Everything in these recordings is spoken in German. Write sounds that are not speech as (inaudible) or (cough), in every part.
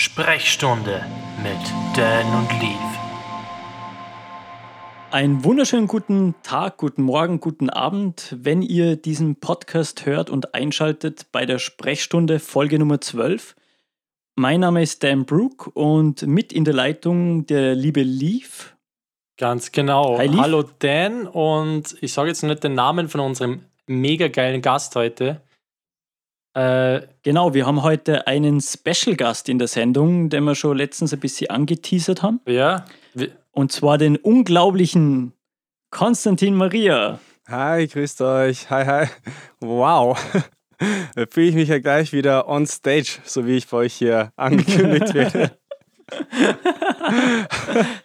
Sprechstunde mit Dan und Leaf. Einen wunderschönen guten Tag, guten Morgen, guten Abend, wenn ihr diesen Podcast hört und einschaltet bei der Sprechstunde Folge Nummer 12. Mein Name ist Dan Brook und mit in der Leitung der liebe Leaf. Ganz genau. Hi, Leaf. Hallo Dan und ich sage jetzt nicht den Namen von unserem mega geilen Gast heute. Äh, Genau, wir haben heute einen Special-Gast in der Sendung, den wir schon letztens ein bisschen angeteasert haben. ja, Und zwar den unglaublichen Konstantin Maria. Hi, grüßt euch. Hi, hi. Wow. Da fühle ich mich ja gleich wieder on stage, so wie ich bei euch hier angekündigt (laughs) werde.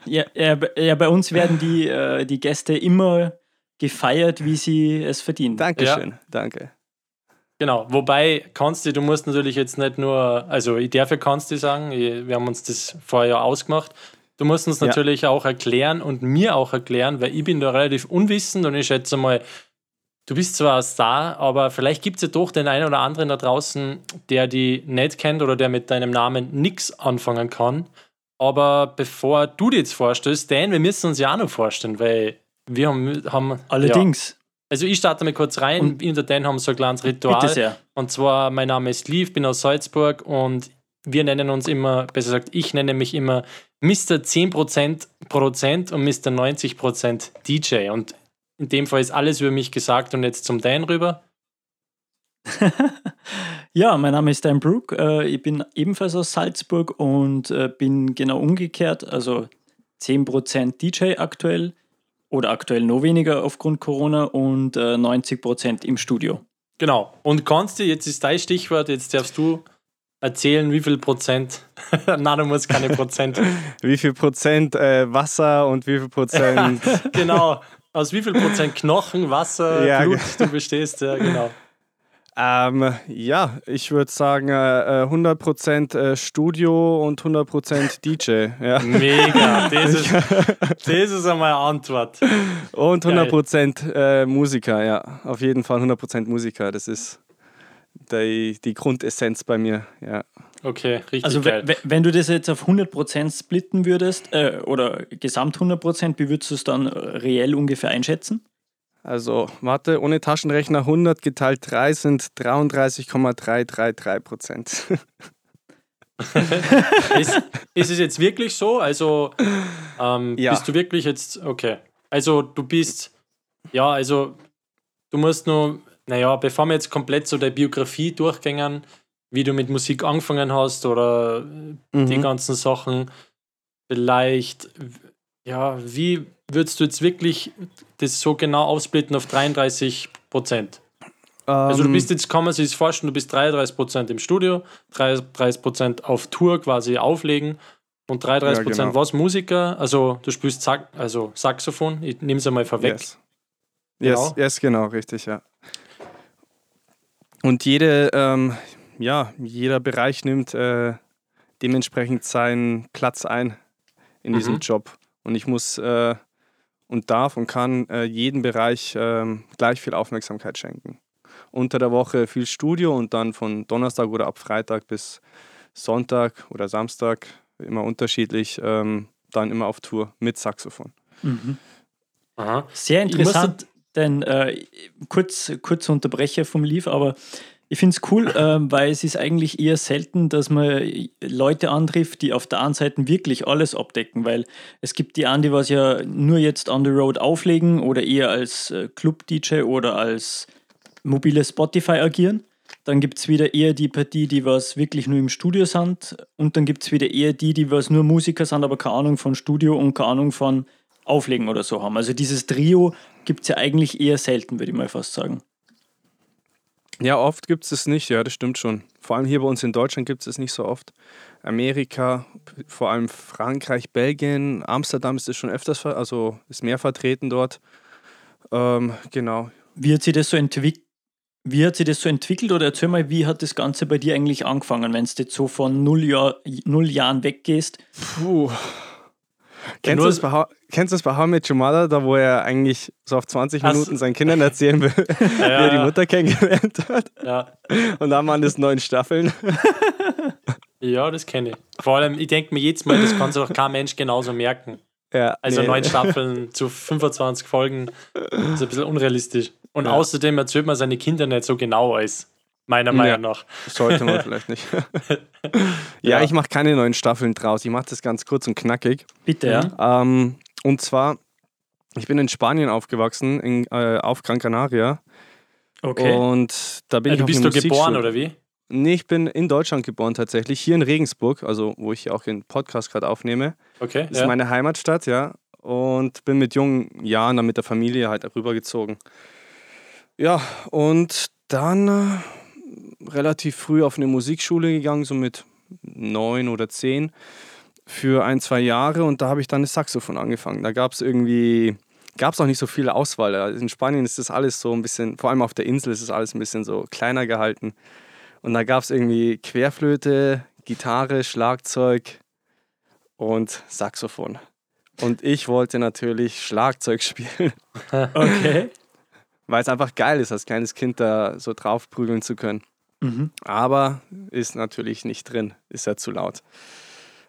Ja, ja, bei- ja, bei uns werden die, äh, die Gäste immer gefeiert, wie sie es verdienen. Dankeschön, danke. Genau. Wobei, Konsti, du musst natürlich jetzt nicht nur, also ich darf ja Konsti sagen, wir haben uns das vorher ja ausgemacht. Du musst uns Ja. natürlich auch erklären und mir auch erklären, weil ich bin da relativ unwissend und ich schätze mal, du bist zwar ein Star, aber vielleicht gibt es ja doch den einen oder anderen da draußen, der die nicht kennt oder der mit deinem Namen nichts anfangen kann. Aber bevor du dir jetzt vorstellst, Dan, wir müssen uns ja auch noch vorstellen, weil wir haben, haben Ja, Allerdings, also ich starte mal kurz rein. Und- und der Dan haben so ein kleines Ritual. bitte sehr. Und zwar, mein Name ist Liv, bin aus Salzburg und wir nennen uns immer, besser gesagt, ich nenne mich immer Mr. 10% Produzent und Mr. 90% DJ. Und in dem Fall ist alles über mich gesagt und jetzt zum Dan rüber. (laughs) Ja, mein Name ist Dan Brook. Äh, ich bin ebenfalls aus Salzburg und äh, bin genau umgekehrt, also 10% DJ aktuell oder aktuell noch weniger aufgrund Corona und äh, 90% im Studio. Genau. Und Konsti, jetzt ist dein Stichwort, jetzt darfst du erzählen, wie viel Prozent. (laughs) Nein, du musst keine Prozent. (laughs) Wie viel Prozent äh, Wasser und wie viel Prozent. (laughs) genau. Aus wie viel Prozent Knochen, Wasser, Ja, Blut du bestehst, ja, genau. Ähm, ja, ich würde sagen äh, äh, 100% äh, Studio und 100% (laughs) DJ. Ja. Mega, das ist, (laughs) das ist einmal eine Antwort. Und Geil. 100% äh, Musiker, ja. Auf jeden Fall 100% Musiker. Das ist die, die Grundessenz bei mir, ja. Okay, richtig Also geil. we- we- wenn du das jetzt auf 100% splitten würdest äh, oder gesamt 100%, wie würdest du es dann äh, reell ungefähr einschätzen? Also, warte, ohne Taschenrechner 100 geteilt 3 sind 33,333 Prozent. (laughs) ist, ist es jetzt wirklich so? Also ähm, Ja. bist du wirklich jetzt, okay. Also du bist, ja, also du musst nur, naja, bevor wir jetzt komplett so deine Biografie durchgängen, wie du mit Musik angefangen hast oder die Mhm. ganzen Sachen, vielleicht, ja, wie würdest du jetzt wirklich das so genau aufsplitten auf 33 Prozent? Also du Ähm, bist jetzt, kann man sich das vorstellen, du bist 33% im Studio, 33% auf Tour quasi auflegen und 33% Ja, genau. was Musiker, also du spielst Sax, also Saxophon, ich nehme es einmal vorweg. Yes. Yes, Genau. yes, genau, richtig, ja. Und jede, ähm, ja, jeder Bereich nimmt äh, dementsprechend seinen Platz ein in diesem Mhm. Job. Und ich muss äh, und darf und kann äh, jedem Bereich ähm, gleich viel Aufmerksamkeit schenken. Unter der Woche viel Studio und dann von Donnerstag oder ab Freitag bis Sonntag oder Samstag, immer unterschiedlich, ähm, dann immer auf Tour mit Saxophon. Aha. Sehr interessant, denn äh, kurz, kurz Unterbrecher vom Lief, aber ich finde es cool, ähm, weil es ist eigentlich eher selten, dass man Leute antrifft, die auf der einen Seite wirklich alles abdecken, weil es gibt die einen, die was ja nur jetzt on the road auflegen oder eher als äh, Club-DJ oder als mobile Spotify agieren. Dann gibt es wieder eher die Partie, die was wirklich nur im Studio sind. Und dann gibt es wieder eher die, die was nur Musiker sind, aber keine Ahnung von Studio und keine Ahnung von Auflegen oder so haben. Also dieses Trio gibt es ja eigentlich eher selten, würde ich mal fast sagen. Ja, oft gibt es es nicht, ja, das stimmt schon. Vor allem hier bei uns in Deutschland gibt es es nicht so oft. Amerika, vor allem Frankreich, Belgien, Amsterdam ist es schon öfters, also ist mehr vertreten dort. Ähm, genau. Wie hat sich das so entwickelt? Wie hat sich das so entwickelt oder erzähl mal, wie hat das Ganze bei dir eigentlich angefangen, wenn du jetzt so von null, Jahr, null Jahren weggehst? Puh. Kennst du, das bei, How- kennst du das bei How Met Your Mother, da wo er eigentlich so auf 20 Ach so. Minuten seinen Kindern erzählen will, (laughs) wie er die Mutter kennengelernt hat? ja. Und dann waren es neun Staffeln. (laughs) Ja, das kenne ich. Vor allem, ich denke mir jedes Mal, das kann sich doch kein Mensch genauso merken. Ja, Also nee. neun Staffeln zu 25 Folgen ist ein bisschen unrealistisch. Und Ja. außerdem erzählt man seine Kinder nicht so genau als, meiner Ja. Meinung nach. Sollte man (laughs) vielleicht nicht. (laughs) ja, Ja. ich mache keine neuen Staffeln draus. Ich mache das ganz kurz und knackig. Bitte, ja. Ähm, und zwar, ich bin in Spanien aufgewachsen, in, äh, auf Gran Canaria. Okay. Und da bin Ja, ich du bist du geboren, oder wie? Nee, ich bin in Deutschland geboren tatsächlich, hier in Regensburg, also wo ich auch den Podcast gerade aufnehme. Okay. Das ist Ja. meine Heimatstadt, ja. Und bin mit jungen Jahren dann mit der Familie halt rübergezogen. Ja, und dann äh, relativ früh auf eine Musikschule gegangen, so mit neun oder zehn, für ein, zwei Jahre. Und da habe ich dann das Saxophon angefangen. Da gab es irgendwie, gab es auch nicht so viel Auswahl. In Spanien ist das alles so ein bisschen, vor allem auf der Insel ist es alles ein bisschen so kleiner gehalten. Und da gab es irgendwie Querflöte, Gitarre, Schlagzeug und Saxophon. Und ich wollte natürlich Schlagzeug spielen, (laughs) Okay. weil es einfach geil ist, als kleines Kind da so draufprügeln zu können. Mhm. Aber ist natürlich nicht drin, ist ja zu laut.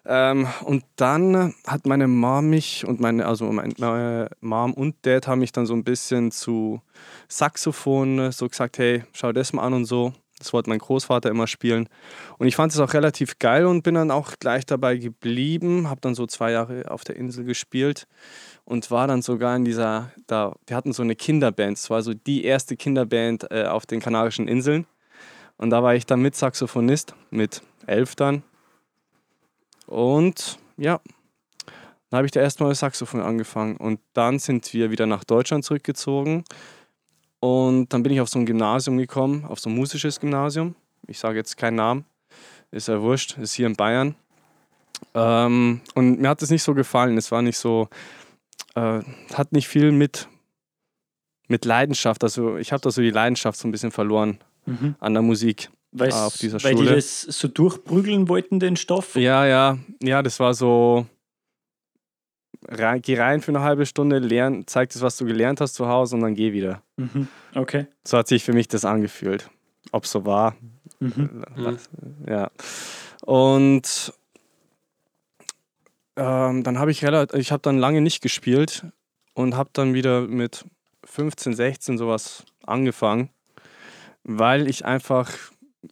Ähm, und dann hat meine Mom mich und meine, also meine Mom und Dad haben mich dann so ein bisschen zu Saxophon so gesagt, hey, schau das mal an und so. Das wollte mein Großvater immer spielen. Und ich fand es auch relativ geil und bin dann auch gleich dabei geblieben. Habe dann so zwei Jahre auf der Insel gespielt und war dann sogar in dieser, da, die hatten so eine Kinderband. Es war so die erste Kinderband äh, auf den Kanarischen Inseln. Und da war ich dann mit Saxophonist, mit elf dann. Und ja, dann habe ich da erstmal Saxophon angefangen. Und dann sind wir wieder nach Deutschland zurückgezogen. Und dann bin ich auf so ein Gymnasium gekommen, auf so ein musisches Gymnasium. Ich sage jetzt keinen Namen, ist ja wurscht, ist hier in Bayern. Ähm, und mir hat es nicht so gefallen. Es war nicht so, äh, hat nicht viel mit, mit Leidenschaft. Also ich habe da so die Leidenschaft so ein bisschen verloren Mhm. an der Musik. Weil's- auf dieser weil die Schule. das so durchprügeln wollten, den Stoff. Ja, ja, ja, das war so. Rein, geh rein für eine halbe Stunde, lern, zeig das, was du gelernt hast zu Hause und dann geh wieder. Mhm. Okay. So hat sich für mich das angefühlt. Ob es so war, Mhm. Mhm. ja. Und ähm, dann habe ich relativ, ich habe dann lange nicht gespielt und habe dann wieder mit 15, 16 sowas angefangen, weil ich einfach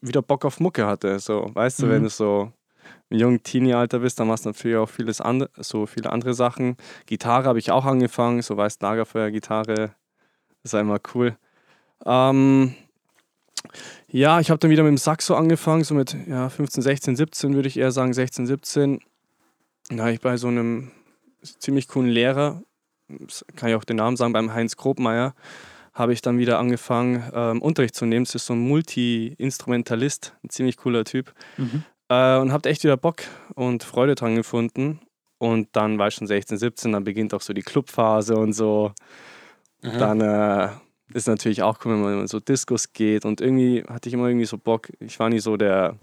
wieder Bock auf Mucke hatte. So, weißt du, Mhm. wenn du so im jungen Teenie-Alter bist, dann machst du natürlich auch vieles andere, so viele andere Sachen. Gitarre habe ich auch angefangen, so weißt Lagerfeuer, Gitarre, ist immer cool. Ähm, ja, ich habe dann wieder mit dem Saxo angefangen, so mit ja, 15, 16, 17 würde ich eher sagen, 16, 17. Da habe ich bei so einem ziemlich coolen Lehrer, kann ich auch den Namen sagen, beim Heinz Grobmeier, habe ich dann wieder angefangen, ähm, Unterricht zu nehmen. Das ist so ein Multi-Instrumentalist, ein ziemlich cooler Typ. Mhm. Äh, und habe echt wieder Bock und Freude dran gefunden. Und dann war ich schon 16, 17, dann beginnt auch so die Clubphase und so. Mhm. Dann äh, ist natürlich auch cool, wenn man in so Diskos geht. Und irgendwie hatte ich immer irgendwie so Bock. Ich war nie so der,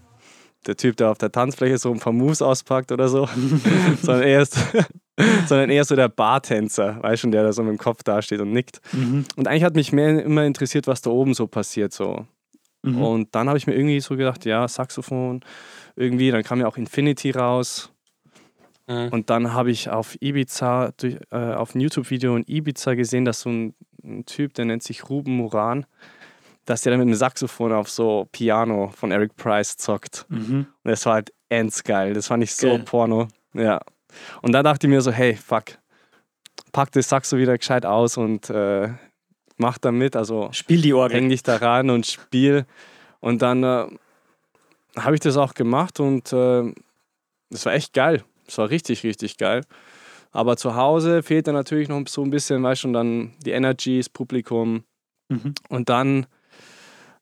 der Typ, der auf der Tanzfläche so ein paar Moves auspackt oder so, (laughs) sondern, eher, ist- (laughs) sondern eher so der Bartänzer, weißt schon, der da so mit dem Kopf dasteht und nickt. Mhm. Und eigentlich hat mich mehr immer interessiert, was da oben so passiert. So. Mhm. Und dann habe ich mir irgendwie so gedacht, ja, Saxophon, irgendwie, dann kam ja auch Infinity raus. Mhm. Und dann habe ich auf Ibiza, durch, äh, auf ein YouTube-Video in Ibiza gesehen, dass so ein, ein Typ, der nennt sich Ruben Moran, dass der dann mit einem Saxophon auf so Piano von Eric Price zockt. Mhm. Und das war halt endsgeil. Das fand ich so Geil. Porno. Ja. Und da dachte ich mir so, hey, fuck, pack das Saxo wieder gescheit aus und äh, mach da mit. Also Spiel die Orgel. häng dich daran und spiel. Und dann äh, habe ich das auch gemacht und äh, das war echt geil. Das war richtig, richtig geil. Aber zu Hause fehlt dann natürlich noch so ein bisschen, weißt du, und dann die Energy, das Publikum. Mhm. Und dann,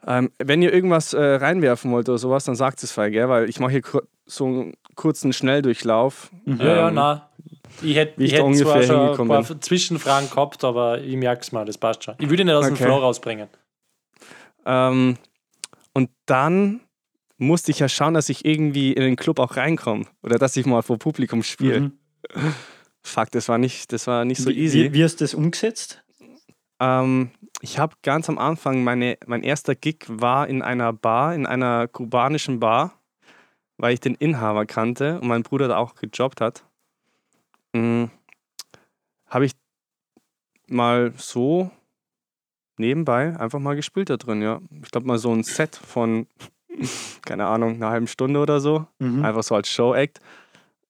ähm, wenn ihr irgendwas äh, reinwerfen wollt oder sowas, dann sagt es frei, gell? Weil ich mache hier kur so einen kurzen Schnelldurchlauf. Mhm. Ja, ja, Ähm, nein. Ich hätte ich ich hätt zwar schon ein paar Zwischenfragen gehabt, aber ich merke es mal, das passt schon. Ich würde ihn nicht aus dem Okay. Flow rausbringen. Ähm, und dann musste ich ja schauen, dass ich irgendwie in den Club auch reinkomme. Oder dass ich mal vor Publikum spiele. Mhm. (laughs) Fuck, das war nicht, das war nicht so Wie, easy. wie, wie hast du das umgesetzt? Ähm, ich habe ganz am Anfang, meine, mein erster Gig war in einer Bar, in einer kubanischen Bar. weil ich den Inhaber kannte und mein Bruder da auch gejobbt hat, mm, habe ich mal so nebenbei einfach mal gespielt da drin, ja. Ich glaube mal so ein Set von, (laughs) keine Ahnung, einer halben Stunde oder so. Mhm. Einfach so als Show-Act.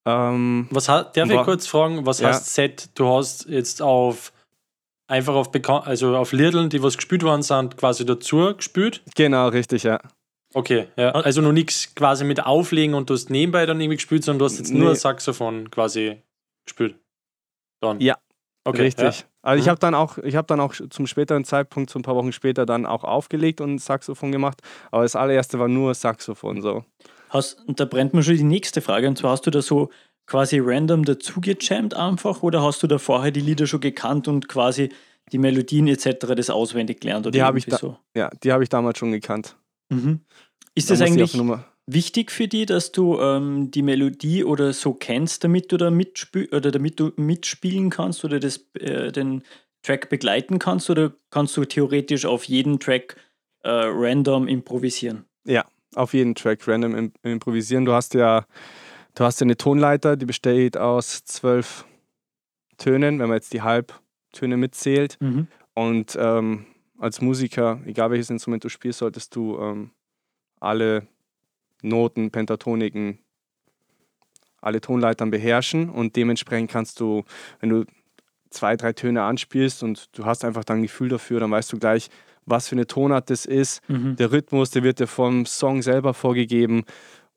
Ähm, Was hat, darf ich kurz fragen, was Ja. heißt Set? Du hast jetzt auf einfach auf bekan also auf Liedern, die was gespielt worden sind, quasi dazu gespielt. genau, richtig, ja. Okay, ja. Also noch nichts quasi mit Auflegen und du hast nebenbei dann irgendwie gespielt, sondern du hast jetzt Nee. nur Saxophon quasi gespielt. Dann. Ja, okay, Richtig. Ja. Also ich Mhm. habe dann auch, ich habe dann auch zum späteren Zeitpunkt, so ein paar Wochen später, dann auch aufgelegt und Saxophon gemacht. Aber das allererste war nur Saxophon so. Hast, und da brennt mir schon die nächste Frage. Und zwar hast du da so quasi random dazu gejammt einfach oder hast du da vorher die Lieder schon gekannt und quasi die Melodien etc. das auswendig gelernt? Oder Die habe ich da- Ja, die habe ich damals schon gekannt. so? Mhm. Ist Da das eigentlich wichtig für dich, dass du ähm, die Melodie oder so kennst, damit du da mitspiel oder damit du mitspielen kannst oder das, äh, den Track begleiten kannst? Oder kannst du theoretisch auf jeden Track äh, random improvisieren? auf jeden Track random im, improvisieren. Du hast ja, du hast ja eine Tonleiter, die besteht aus zwölf Tönen, wenn man jetzt die Halbtöne mitzählt. Mhm. Und ähm, als Musiker, egal welches Instrument du spielst, solltest du ähm, alle Noten, Pentatoniken, alle Tonleitern beherrschen und dementsprechend kannst du, wenn du zwei, drei Töne anspielst und du hast einfach dann ein Gefühl dafür, dann weißt du gleich, was für eine Tonart das ist. Mhm. Der Rhythmus, der wird dir vom Song selber vorgegeben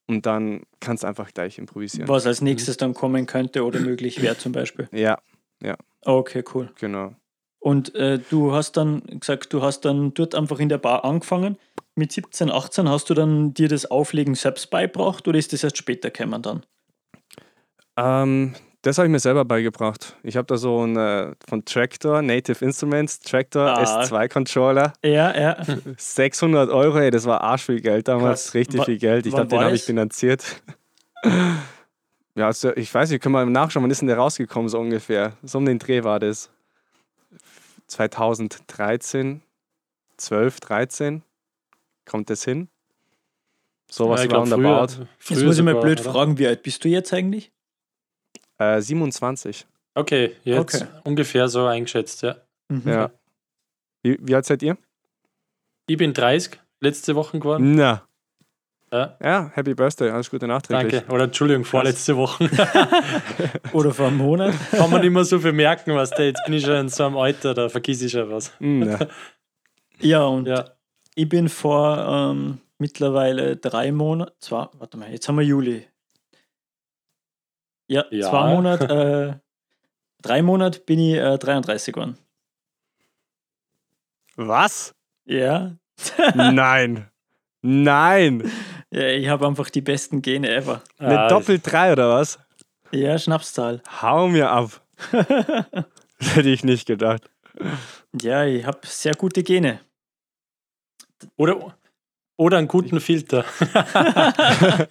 und dann kannst du einfach gleich improvisieren. Was als nächstes dann kommen könnte oder möglich wäre zum Beispiel. Ja, Okay, cool. genau. Und äh, du hast dann gesagt, du hast dann dort einfach in der Bar angefangen. Mit 17, 18 hast du dann dir das Auflegen selbst beigebracht oder ist das erst später gekommen dann? Ähm, das habe ich mir selber beigebracht. Ich habe da so einen äh, von Tractor, Native Instruments, Tractor Ah. S2 Controller. Ja, ja. 600 Euro, ey, das war arsch viel Geld damals, Krass. richtig Wa- viel Geld. Ich glaube, den habe ich das? finanziert. ja, also ich weiß nicht, können wir nachschauen, wann ist denn der rausgekommen, so ungefähr? So um den Dreh war das. 2013, 12, 13, kommt das hin? Sowas Ja, roundabout. früher- Jetzt muss ich mal blöd oder? fragen, wie alt bist du jetzt eigentlich? Äh, 27. Okay, jetzt Okay. ungefähr so eingeschätzt, ja. Mhm. Ja. Wie, wie alt seid ihr? Ich bin 30, letzte Woche geworden. Na. Ja. Ja, Happy Birthday, alles Gute nachträglich. Danke. Oder Entschuldigung, vorletzte Woche. (laughs) Oder vor einem Monat? (laughs) Kann man nicht mehr so viel merken, was der jetzt bin ich schon in so einem Alter, da vergiss ich schon was. Mm, ja. (laughs) Ja, und Ja. ich bin vor ähm, mittlerweile drei Monaten, zwar, warte mal, jetzt haben wir Juli. Ja, Ja. zwei Monate, äh, drei Monate bin ich äh, 33 geworden. Was? Ja. (laughs) Nein. Nein. ja ich habe einfach die besten Gene ever. Mit Ah, Doppel 3 oder was? Ja, Schnapszahl. Hau mir ab. (laughs) Das hätte ich nicht gedacht. Ja, ich habe sehr gute Gene. Oder, oder einen guten Filter. (laughs)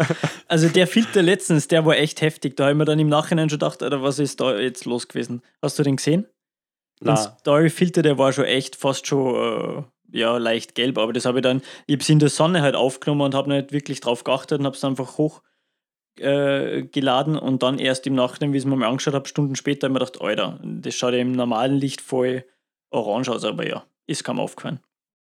Also der Filter letztens, der war echt heftig. Da habe ich mir dann im Nachhinein schon gedacht, Alter, was ist da jetzt los gewesen? Hast du den gesehen? Den Na, Story-Filter, der war schon echt fast schon äh, ja, leicht gelb, aber das habe ich dann, ich habe es in der Sonne halt aufgenommen und habe nicht wirklich drauf geachtet und habe es einfach hoch äh, geladen und dann erst im Nachhinein, wie ich es mir mal angeschaut habe, Stunden später, habe ich mir gedacht, Alter, das schaut ja im normalen Licht voll orange aus, aber ja, ist kaum aufgefallen.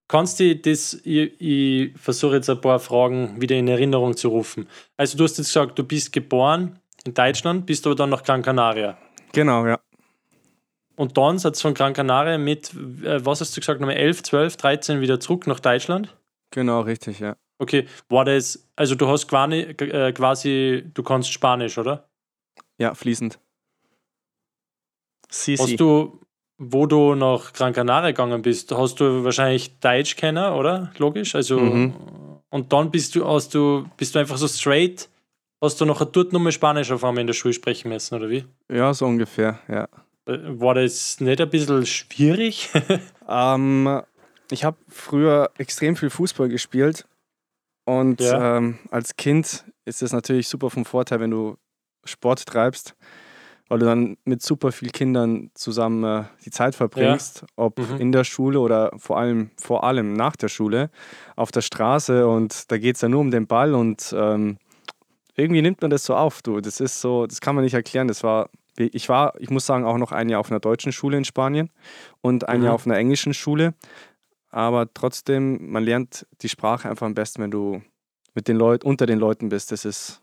Kannst du das, ich, ich versuche jetzt ein paar Fragen wieder in Erinnerung zu rufen. Also du hast jetzt gesagt, du bist geboren in Deutschland, bist aber dann nach Gran Canaria. Genau, ja. Und dann seid ihr von Gran Canaria mit, äh, was hast du gesagt, nochmal 11, 12, 13 wieder zurück nach Deutschland? Genau, richtig, ja. Okay, war das, also du hast quasi, äh, quasi du kannst Spanisch, oder? Ja, fließend. Sisi. Hast du, wo du nach Gran Canaria gegangen bist, hast du wahrscheinlich Deutsch kennen, oder? Logisch. Also Mhm. und dann bist du, hast du, bist du einfach so straight, hast du nachher dort mehr Spanisch auf einmal in der Schule sprechen müssen, oder wie? Ja, so ungefähr, ja. Äh, War das nicht ein bisschen schwierig? (laughs) Ähm, ich habe früher extrem viel Fußball gespielt und Ja. ähm, als Kind ist es natürlich super vom Vorteil, wenn du Sport treibst, weil du dann mit super vielen Kindern zusammen äh, die Zeit verbringst, ob Mhm. in der Schule oder vor allem, vor allem nach der Schule, auf der Straße und da geht es ja nur um den Ball und ähm, irgendwie nimmt man das so auf, du. Das ist so, das kann man nicht erklären. Das war, ich war, ich muss sagen, auch noch ein Jahr auf einer deutschen Schule in Spanien und ein Mhm. Jahr auf einer englischen Schule. Aber trotzdem, man lernt die Sprache einfach am besten, wenn du mit den Leuten, unter den Leuten bist. Das ist,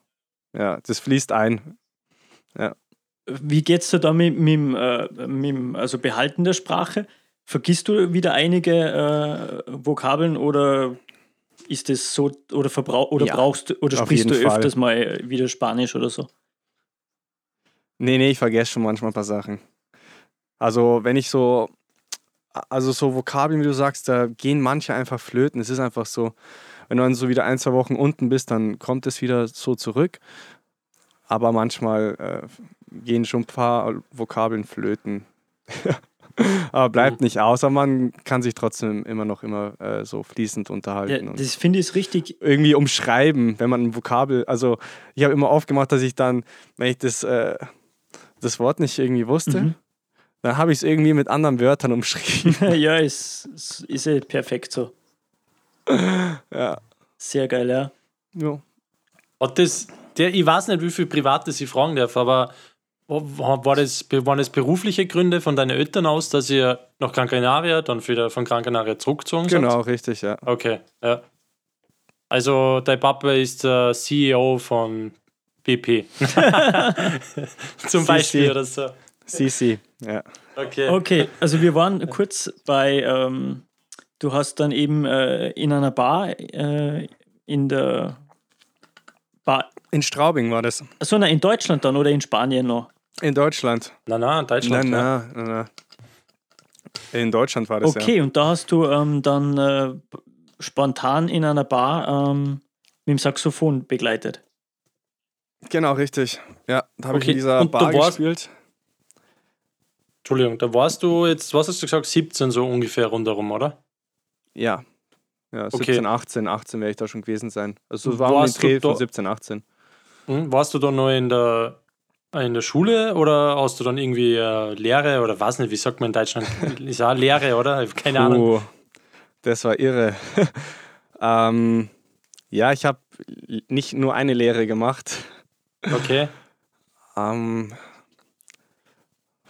ja, das fließt ein. Wie geht's dir da mit, mit, dem, äh, mit also Behalten der Sprache? Vergisst du wieder einige äh, Vokabeln oder ist es so oder verbrauch oder Ja, brauchst oder sprichst du jeden Fall. öfters mal wieder Spanisch oder so? Nee, nee, ich vergesse schon manchmal ein paar Sachen. Also, wenn ich so, also so Vokabeln, wie du sagst, da gehen manche einfach flöten. Es ist einfach so, wenn du dann so wieder ein, zwei Wochen unten bist, dann kommt es wieder so zurück. Aber manchmal äh, gehen schon ein paar Vokabeln flöten. (laughs) aber bleibt nicht aus, aber man kann sich trotzdem immer noch immer äh, so fließend Ja, unterhalten. und das finde ich richtig. irgendwie umschreiben, wenn man ein Vokabel, also ich habe immer aufgemacht, dass ich dann, wenn ich das, äh, das Wort nicht irgendwie wusste, Mhm. dann habe ich es irgendwie mit anderen Wörtern umschrieben. (laughs) ja, ist, ist, ist eh perfekt so. ja. Sehr geil, ja. ja. Hat das, der, ich weiß nicht, wie viel Privates ich fragen darf, aber war das, waren das berufliche Gründe von deinen Eltern aus, dass ihr nach Gran Canaria, dann wieder von Gran Canaria zurückgezogen seid? Genau, richtig, ja. Okay, ja. Also, dein Papa ist der CEO von BP. (laughs) (laughs) Zum CC. Beispiel oder so. Sisi, ja. Okay. Okay, also wir waren kurz bei, ähm, du hast dann eben äh, in einer Bar äh, in der Bar, In Straubing war das. so na, in Deutschland dann oder in Spanien noch? In Deutschland. Na, na, in Deutschland. Na, ja. na, na, na. In Deutschland war das Okay, und da hast du ähm, dann äh, spontan in einer Bar ähm, mit dem Saxophon begleitet. ja. Genau, richtig. Ja, da habe Okay, ich in dieser und Bar warst- gespielt. Entschuldigung, da warst du jetzt, was hast du gesagt, 17 so ungefähr rundherum, oder? Ja. Ja, Okay. 17, 18, 18 werde ich da schon gewesen sein. Also war um den Warst du Dreh von da- 17, 18. Hm? Warst du dann noch in der, in der Schule oder hast du dann irgendwie äh, Lehre oder weiß nicht, wie sagt man in Deutschland? (laughs) Ist auch Lehre, oder? Keine Ahnung. Puh, das war irre. (laughs) ähm, ja, ich habe nicht nur eine Lehre gemacht. Okay. (laughs) Ähm,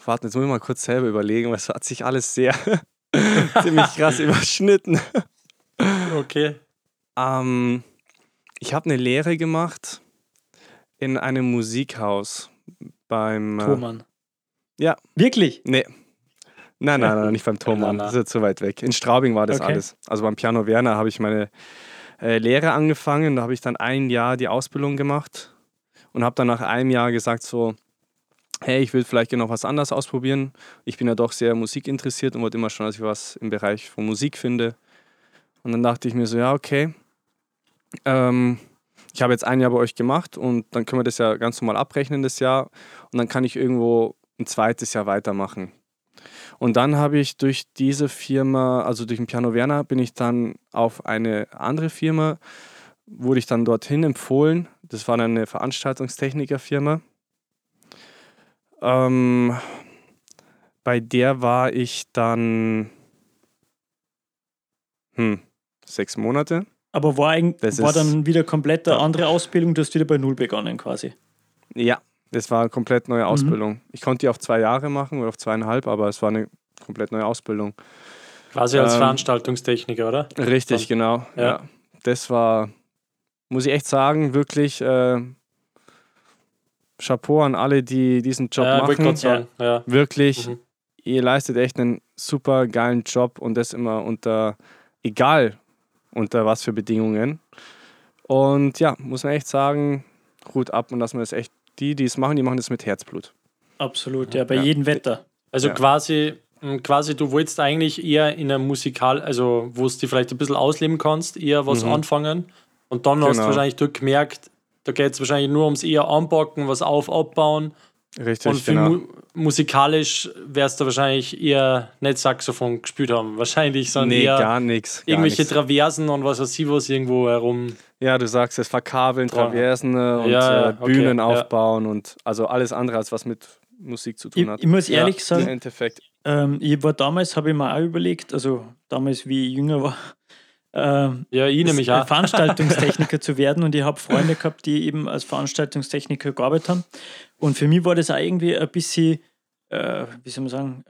warte, jetzt muss ich mal kurz selber überlegen, weil es hat sich alles sehr ziemlich krass überschnitten. Okay. Ähm, ich habe eine Lehre gemacht in einem Musikhaus beim. Äh, Thomann. ja. Wirklich? nee. Nein, nein, nein, nicht beim (laughs) Thomann. Das ist ja zu weit weg. In Straubing war das Okay. alles. Also beim Piano Werner habe ich meine äh, Lehre angefangen. Da habe ich dann ein Jahr die Ausbildung gemacht und habe dann nach einem Jahr gesagt so, hey, ich will vielleicht gerne noch was anderes ausprobieren. Ich bin ja doch sehr musikinteressiert und wollte immer schon, dass ich was im Bereich von Musik finde. Und dann dachte ich mir so, ja, okay. Ähm, ich habe jetzt ein Jahr bei euch gemacht und dann können wir das ja ganz normal abrechnen, das Jahr. Und dann kann ich irgendwo ein zweites Jahr weitermachen. Und dann habe ich durch diese Firma, also durch den Piano Werner, bin ich dann auf eine andere Firma, wurde ich dann dorthin empfohlen. Das war eine Veranstaltungstechnikerfirma. Ähm, bei der war ich dann hm, sechs Monate. Aber war, eigentlich, Das war dann wieder komplett eine andere Ausbildung, du hast wieder bei Null begonnen quasi. Ja, das war eine komplett neue Ausbildung. Ich konnte die auf zwei Jahre machen oder auf zweieinhalb, aber es war eine komplett neue Ausbildung. Quasi als Ähm, Veranstaltungstechniker, oder? Richtig, Dann- genau. ja. Ja. Das war, muss ich echt sagen, wirklich äh, Chapeau an alle, die diesen Job ja, machen. sagen. Ja. Wirklich, Mhm. ihr leistet echt einen super geilen Job und das immer unter, egal unter was für Bedingungen. Und ja, muss man echt sagen, Hut ab und dass man das echt, die, die es machen, die machen das mit Herzblut. Absolut, ja, bei Ja. jedem Wetter. Also Ja. quasi, mh, quasi, du wolltest eigentlich eher in einem Musikal, also wo es dir vielleicht ein bisschen ausleben kannst, eher was Mhm. anfangen. Und dann hast du Genau. wahrscheinlich du gemerkt, da geht es wahrscheinlich nur ums eher anpacken, was auf, abbauen. Richtig, Und genau. mu musikalisch wärst du wahrscheinlich eher nicht Saxophon gespielt haben. Wahrscheinlich, sondern nee, eher gar nichts. irgendwelche nix. Traversen und was weiß ich was irgendwo herum. Ja, du sagst es, verkabeln, Dran. Traversen äh, und Ja, ja, äh, okay, Bühnen ja. aufbauen und also alles andere, als was mit Musik zu tun Ich, hat. ich muss Ja, ehrlich Im sagen, Endeffekt. ähm, ich war damals, habe ich mir auch überlegt, also damals, wie ich jünger war, ähm, Ja, ich nämlich auch. (laughs) Veranstaltungstechniker zu werden und ich habe Freunde gehabt, die eben als Veranstaltungstechniker gearbeitet haben. Und für mich war das auch irgendwie ein bisschen, äh, wie soll man sagen,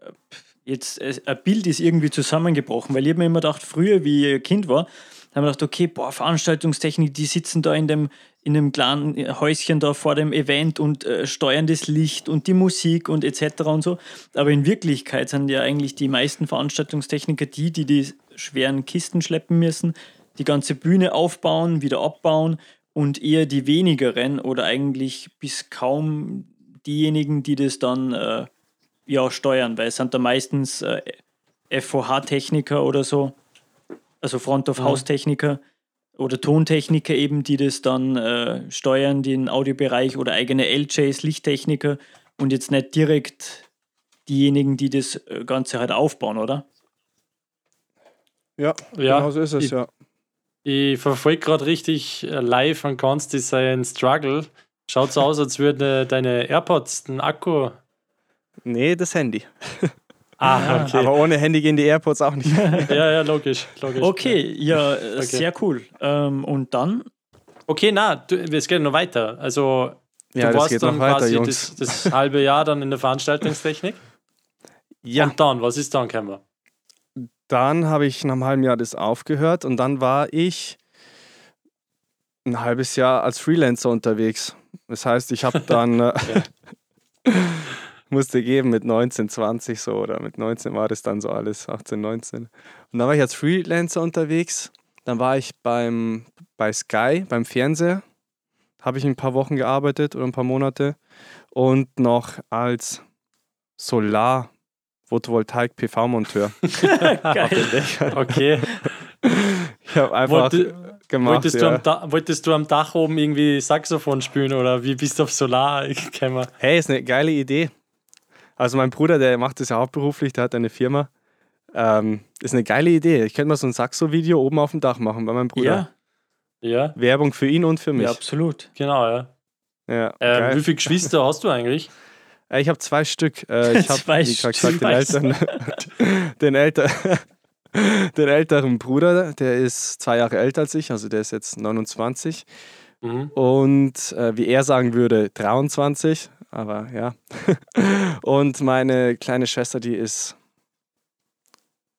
jetzt äh, ein Bild ist irgendwie zusammengebrochen, weil ich habe mir immer gedacht, früher, wie ich Kind war, haben wir gedacht, okay, boah, Veranstaltungstechnik, die sitzen da in dem, in einem kleinen Häuschen da vor dem Event und äh, steuern das Licht und die Musik und etc. und so. Aber in Wirklichkeit sind ja eigentlich die meisten Veranstaltungstechniker die, die die schweren Kisten schleppen müssen, die ganze Bühne aufbauen, wieder abbauen und eher die wenigeren oder eigentlich bis kaum diejenigen, die das dann äh, ja, steuern, weil es sind da meistens äh, FOH-Techniker oder so, also Front-of-House-Techniker oder Tontechniker eben, die das dann äh, steuern, den Audiobereich oder eigene LJs, Lichttechniker und jetzt nicht direkt diejenigen, die das äh, Ganze halt aufbauen, oder? Ja, Ja, genau so ist es, ich- ja. Ich verfolge gerade richtig äh, live an Konsti seinen Struggle. Schaut so aus, als würden deine AirPods den Akku. Nee, das Handy. Ah, (laughs) okay. Aber ohne Handy gehen die AirPods auch nicht. (laughs) ja, ja, logisch. logisch. Okay, ja, (laughs) äh, sehr cool. Ähm, und dann, Okay, na, du, es geht noch weiter. Also, Ja, du das warst dann weiter, quasi das, das halbe Jahr dann in der Veranstaltungstechnik. Ja, Und dann, was ist dann, Kämmer? Dann habe ich nach einem halben Jahr das aufgehört und dann war ich ein halbes Jahr als Freelancer unterwegs. Das heißt, ich habe dann äh, (laughs) (laughs) musste geben mit 19, 20 so oder mit 19 war das dann so alles, 18, 19. Und dann war ich als Freelancer unterwegs. Dann war ich beim, bei Sky, beim Fernseher. Habe ich ein paar Wochen gearbeitet oder ein paar Monate. Und noch als Solar Photovoltaik PV-Monteur. (laughs) geil. Okay. Ich habe einfach Wollte- gemacht. Wolltest, du ja. am da wolltest du am Dach oben irgendwie Saxophon spielen oder wie bist du auf Solar gekommen? Hey, ist eine geile Idee. Also mein Bruder, der macht das ja hauptberuflich, der hat eine Firma. Ähm, ist eine geile Idee. Ich könnte mal so ein Saxo-Video oben auf dem Dach machen bei meinem Bruder. Ja, Ja, Werbung für ihn und für mich. ja, absolut. genau, ja. Ja, Ähm, wie viele Geschwister hast du eigentlich? (laughs) Äh, Ich habe zwei Stück. Äh, ich (laughs) habe, Zwei wie gesagt, den, Eltern, (laughs) den, älter, (laughs) den älteren Bruder, der ist zwei Jahre älter als ich, also der ist jetzt 29. Mhm. Und äh, wie er sagen würde, 23. Aber ja. Und meine kleine Schwester, die ist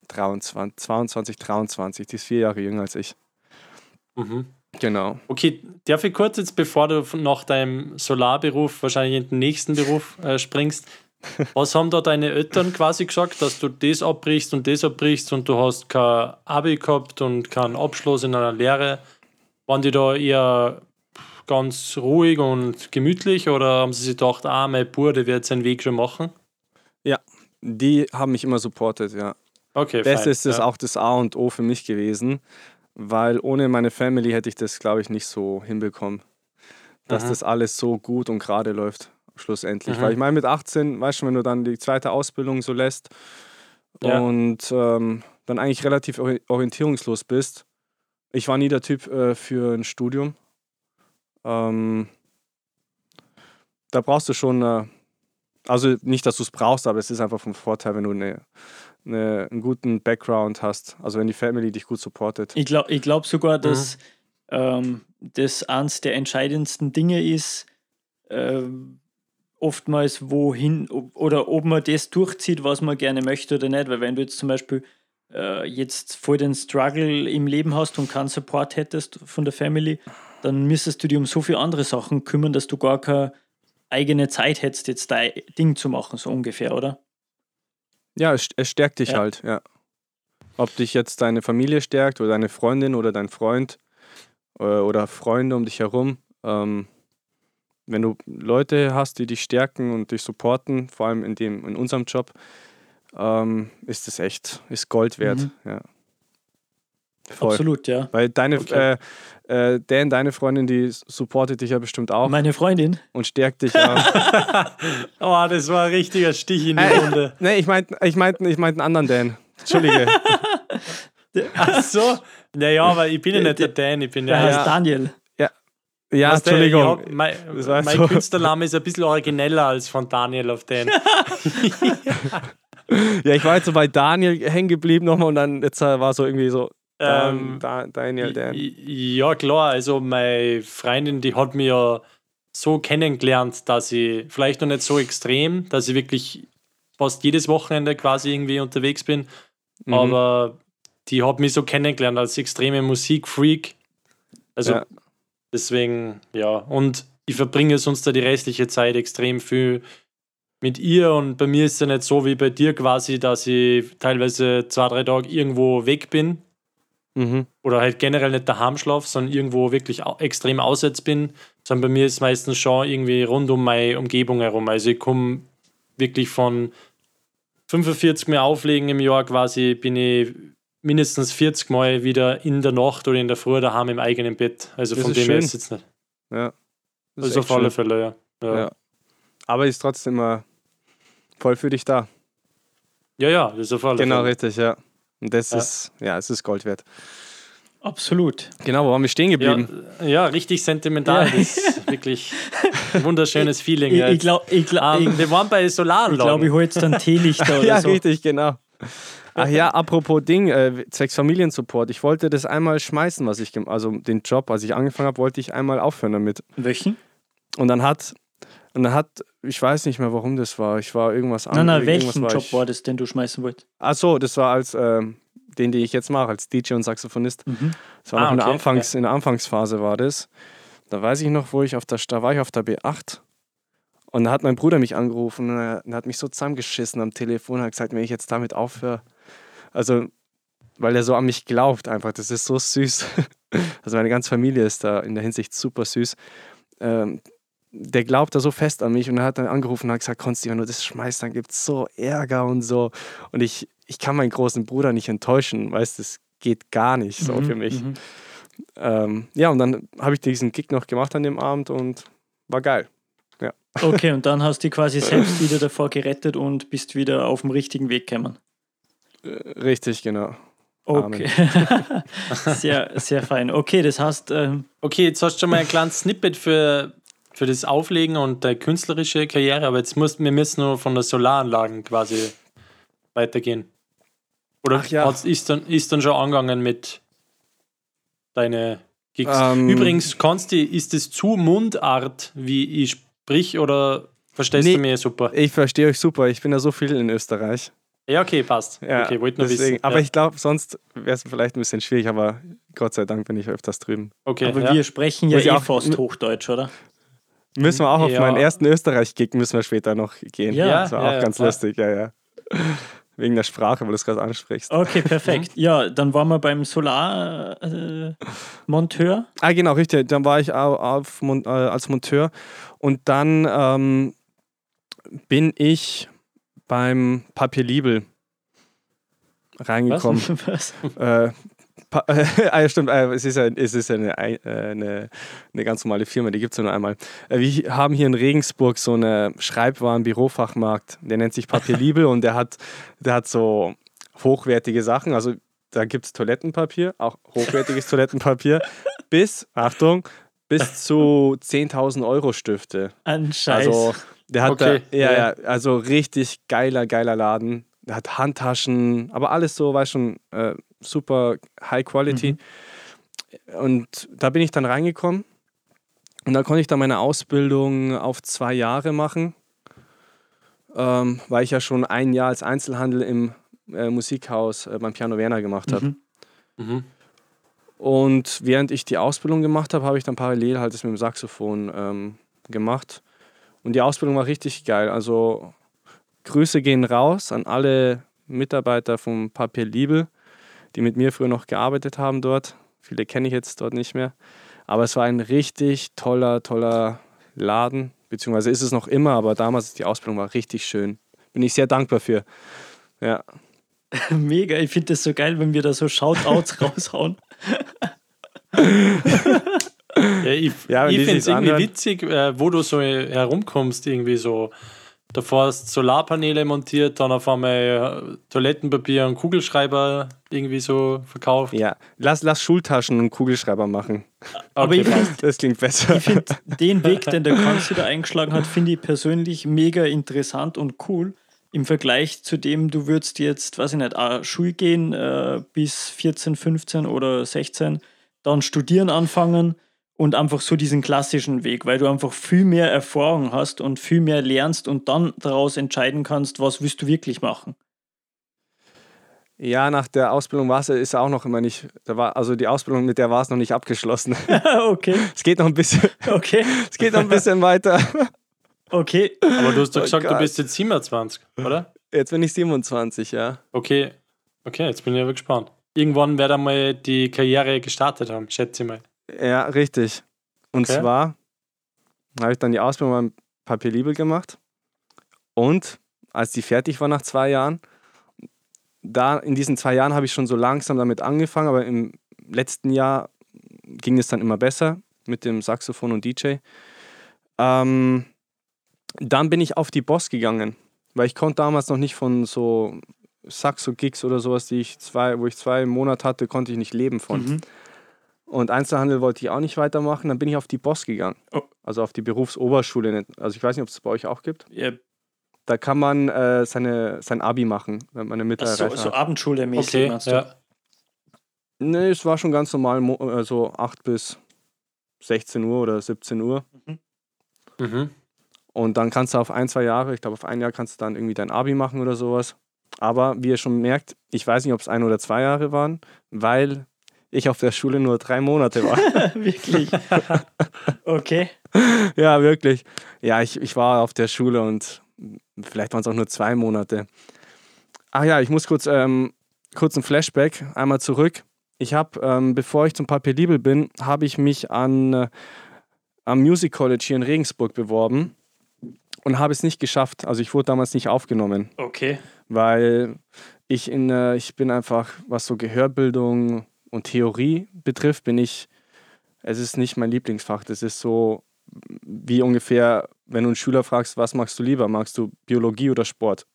23, 22, 23. Die ist vier Jahre jünger als ich. Mhm. Genau. Okay, darf ich kurz jetzt, bevor du nach deinem Solarberuf wahrscheinlich in den nächsten Beruf äh, springst, (laughs) was haben da deine Eltern quasi gesagt, dass du das abbrichst und das abbrichst und du hast kein Abi gehabt und keinen Abschluss in einer Lehre? Waren die da eher ganz ruhig und gemütlich oder haben sie sich gedacht, ah, mein Bub, der wird seinen Weg schon machen? Die haben mich immer supportet, ja. Okay, Das fein, ist ja. auch das A und O für mich gewesen, weil ohne meine Family hätte ich das, glaube ich, nicht so hinbekommen, dass Mhm. das alles so gut und gerade läuft, schlussendlich. Mhm. Weil ich meine, mit 18, weißt du, wenn du dann die zweite Ausbildung so lässt Ja. und ähm, dann eigentlich relativ ori- orientierungslos bist. Ich war nie der Typ äh, für ein Studium. Ähm, da brauchst du schon, äh, also nicht, dass du es brauchst, aber es ist einfach vom Vorteil, wenn du eine, eine, einen guten Background hast. Also wenn die Family dich gut supportet. Ich glaube ich glaub Mhm. sogar, dass ähm, das eines der entscheidendsten Dinge ist, ähm, oftmals wohin ob- oder ob man das durchzieht, was man gerne möchte oder nicht. Weil wenn du jetzt zum Beispiel äh, jetzt voll den Struggle im Leben hast und keinen Support hättest von der Family, dann müsstest du dich um so viele andere Sachen kümmern, dass du gar keine eigene Zeit hättest, jetzt dein Ding zu machen, so ungefähr, oder? Ja, es, es stärkt dich Ja. halt, ja. Ob dich jetzt deine Familie stärkt oder deine Freundin oder dein Freund äh, oder Freunde um dich herum. Ähm, wenn du Leute hast, die dich stärken und dich supporten, vor allem in, dem, in unserem Job, ähm, ist es echt, ist Gold wert. Mhm. Ja. Voll. Absolut, ja. Weil deine, Okay. äh, äh, Dan, deine Freundin, die supportet dich ja bestimmt auch Meine Freundin, und stärkt dich auch. (laughs) Oh, das war ein richtiger Stich in die Runde. nee, ich meinte ich meint, ich meint einen anderen Dan. Entschuldige. (laughs) Ach so. Naja, aber ich bin ja nicht der Dan, ich bin der ja. heißt Ja. Daniel. Ja, Weißt du, Entschuldigung. hab- mein mein so. Künstlername ist ein bisschen origineller als von Daniel auf Dan. (laughs) Ja, ich war jetzt so bei Daniel hängen geblieben nochmal und dann jetzt war so irgendwie so Ähm, Da- Daniel, Dan. Ja, klar. Also, meine Freundin, die hat mir ja so kennengelernt, dass ich vielleicht noch nicht so extrem, dass ich wirklich fast jedes Wochenende quasi irgendwie unterwegs bin. Mhm. Aber die hat mich so kennengelernt als extreme Musikfreak. Also, Ja. deswegen, ja. Und ich verbringe sonst da die restliche Zeit extrem viel mit ihr. Und bei mir ist es ja nicht so wie bei dir quasi, dass ich teilweise zwei, drei Tage irgendwo weg bin Mhm. oder halt generell nicht daheim schlafe, sondern irgendwo wirklich extrem auswärts bin, sondern bei mir ist es meistens schon irgendwie rund um meine Umgebung herum. Also ich komme wirklich von 45 Mal auflegen im Jahr quasi, bin ich mindestens 40 Mal wieder in der Nacht oder in der Früh daheim im eigenen Bett. Also Das von dem her ist es jetzt nicht. Ja. Das ist Also auf alle schön. Fälle, ja. Ja, Ja. Aber ist trotzdem äh, voll für dich da. ja, ja das ist auf alle Genau, Fälle. richtig, ja. Und das Ja. ist, ja, es ist Gold wert. Absolut. Genau, wo waren wir stehen Ja, geblieben? ja, richtig sentimental. Ja. Das ist wirklich ein wunderschönes Feeling. Ich, ja. ich glaube, ich, glaub, Ähm, ich, wir waren bei ich, Solaranlagen. glaub, ich hole jetzt dann Teelichter (laughs) oder ja, so. richtig, genau. Ach ja, apropos Ding, äh, zwecks Familiensupport. Ich wollte das einmal schmeißen, was ich, also den Job, als ich angefangen habe, wollte ich einmal aufhören damit. Welchen? Und dann hat, und dann hat, ich weiß nicht mehr, warum das war. Ich war irgendwas Nein, nein, irgendwas welchen Job ich- war das, den du schmeißen wolltest? Ach so, das war als ähm, den, den ich jetzt mache, als DJ und Saxophonist. Mhm. Das war Ah, noch in, der okay, Anfangs, in der Anfangsphase war das. Da weiß ich noch, wo ich auf der, da war ich auf der B8 und da hat mein Bruder mich angerufen und er hat mich so zusammengeschissen am Telefon und hat gesagt, wenn ich jetzt damit aufhöre, also weil er so an mich glaubt einfach, das ist so süß. (laughs) Also meine ganze Familie ist da in der Hinsicht super süß. Ähm, der glaubt da so fest an mich und er hat dann angerufen und hat gesagt, Konsti, wenn du das schmeißt, dann gibt es so Ärger und so. Und ich, ich kann meinen großen Bruder nicht enttäuschen, weißt das geht gar nicht so Mhm, für mich. mhm. Ähm, ja, und dann habe ich diesen Gig noch gemacht an dem Abend und war geil. (laughs) Okay, und dann hast du dich quasi selbst wieder davor gerettet und bist wieder auf dem richtigen Weg gekommen. Äh, richtig, genau. Okay. (laughs) sehr, sehr fein. Okay, das heißt, ähm, Okay, jetzt hast du schon mal ein kleines Snippet für, für das Auflegen und deine künstlerische Karriere, aber jetzt muss, wir müssen nur von der Solaranlagen quasi weitergehen. Oder Ach ja. ist, dann, ist dann schon angegangen mit deine Gigs? Ähm, Übrigens, Konsti, ist es zu Mundart, wie ich sprich, oder verstehst Nee. du mir super? Ich verstehe euch super. Ich bin ja so viel in Österreich. Ja, okay, passt. Ja, okay, wollte nur deswegen, wissen. Aber ja. ich glaube, sonst wäre es vielleicht ein bisschen schwierig, aber Gott sei Dank bin ich öfters drüben. okay, aber ja. wir sprechen ja eh auch- fast Hochdeutsch, oder? Müssen wir auch auf Ja. meinen ersten Österreich-Gig müssen wir später noch gehen. Ja, das war ja, auch ganz lustig, ja, ja. (laughs) Wegen der Sprache, weil du es gerade ansprichst. Okay, perfekt. Ja, dann waren wir beim Solarmonteur. Äh. Ah, genau, richtig. Dann war ich au- auf, äh, als Monteur und dann ähm, bin ich beim Papier Libel reingekommen. (laughs) Was? Äh, Pa- (laughs) ah, ja, stimmt, äh, es ist, ja, es ist ja eine, Ei- äh, eine, eine ganz normale Firma, die gibt es ja nur einmal. Äh, wir haben hier in Regensburg so eine Schreibwaren-Bürofachmarkt, der nennt sich Papier Libel (laughs) und der hat, der hat so hochwertige Sachen, also da gibt es Toilettenpapier, auch hochwertiges (laughs) Toilettenpapier, bis, Achtung, bis zu 10.000 Euro Stifte. Ein Scheiß. Also, der hat Okay, da, ja, ja. ja, also richtig geiler, geiler Laden. Der hat Handtaschen, aber alles so, weißt schon, äh, super High Quality. Und da bin ich dann reingekommen und da konnte ich dann meine Ausbildung auf zwei Jahre machen, ähm, weil ich ja schon ein Jahr als Einzelhandel im äh, Musikhaus äh, beim Piano Werner gemacht habe. Mhm. Mhm. Und während ich die Ausbildung gemacht habe, habe ich dann parallel halt das mit dem Saxophon ähm, gemacht. Und die Ausbildung war richtig geil. Also Grüße gehen raus an alle Mitarbeiter vom Papier Liebe, die mit mir früher noch gearbeitet haben dort. Viele kenne ich jetzt dort nicht mehr. Aber es war ein richtig toller, toller Laden. Beziehungsweise ist es noch immer, aber damals die Ausbildung war richtig schön. Bin ich sehr dankbar für. Ja. (laughs) Mega, ich finde das so geil, wenn wir da so Shoutouts (laughs) raushauen. (laughs) Ja, ich Ja, ich finde es irgendwie anhören. witzig, äh, wo du so herumkommst, irgendwie so. Davor hast du Solarpaneele montiert, dann auf einmal äh, Toilettenpapier und Kugelschreiber irgendwie so verkauft. ja. Lass, lass Schultaschen und Kugelschreiber machen. Aber Okay, ich finde Das klingt besser. ich find, (laughs) den Weg, den der Konsti da eingeschlagen hat, finde ich persönlich mega interessant und cool. im Vergleich zu dem, du würdest jetzt, weiß ich nicht, auch Schule gehen äh, bis 14, 15 oder 16, dann studieren anfangen und einfach so diesen klassischen Weg, weil du einfach viel mehr Erfahrung hast und viel mehr lernst und dann daraus entscheiden kannst, was willst du wirklich machen. Ja, nach der Ausbildung war es ist auch noch immer nicht, da war, also die Ausbildung mit der war es noch nicht abgeschlossen. (laughs) (laughs) okay. Es geht noch ein bisschen, okay, (laughs) es geht noch ein bisschen weiter. okay. Aber du hast doch Oh gesagt, du Gott. bist jetzt 27, oder? Jetzt bin ich 27, ja. Okay, okay, jetzt bin ich aber gespannt. Irgendwann wird einmal die Karriere gestartet haben, schätze ich mal. Ja, richtig. Und Okay. zwar habe ich dann die Ausbildung beim Papier Liebe gemacht. Und als die fertig war nach zwei Jahren, da in diesen zwei Jahren habe ich schon so langsam damit angefangen, aber im letzten Jahr ging es dann immer besser mit dem Saxophon und DJ. Ähm, dann bin ich auf die Boss gegangen, weil ich konnte damals noch nicht von so Saxo-Gigs oder sowas, die ich zwei, wo ich zwei Monate hatte, konnte ich nicht leben von. Mhm. Und Einzelhandel wollte ich auch nicht weitermachen. Dann bin ich auf die Boss gegangen. Oh. Also auf die Berufsoberschule. Also ich weiß nicht, ob es bei euch auch gibt. Ja, Da kann man äh, seine, sein Abi machen, wenn man eine mittlere so, Reife so hat. Abendschule-mäßig Okay, meinst du? ja. Nee, es war schon ganz normal, mo- äh, so 8 bis 16 Uhr oder 17 Uhr. Mhm. Und dann kannst du auf ein, zwei Jahre, ich glaube auf ein Jahr kannst du dann irgendwie dein Abi machen oder sowas. Aber wie ihr schon merkt, ich weiß nicht, ob es ein oder zwei Jahre waren, weil ich auf der Schule nur drei Monate war. (laughs) Wirklich. (laughs) okay. ja, wirklich. Ja, ich, ich war auf der Schule und vielleicht waren es auch nur zwei Monate. Ach ja, ich muss kurz, ähm, kurz ein Flashback, einmal zurück. Ich habe, ähm, bevor ich zum Papier bin, habe ich mich an, äh, am Music College hier in Regensburg beworben und habe es nicht geschafft. Also ich wurde damals nicht aufgenommen, Okay. weil ich in, äh, ich bin einfach, was so Gehörbildung und Theorie betrifft, bin ich, es ist nicht mein Lieblingsfach. Das ist so wie ungefähr, wenn du einen Schüler fragst, was magst du lieber? Magst du Biologie oder Sport?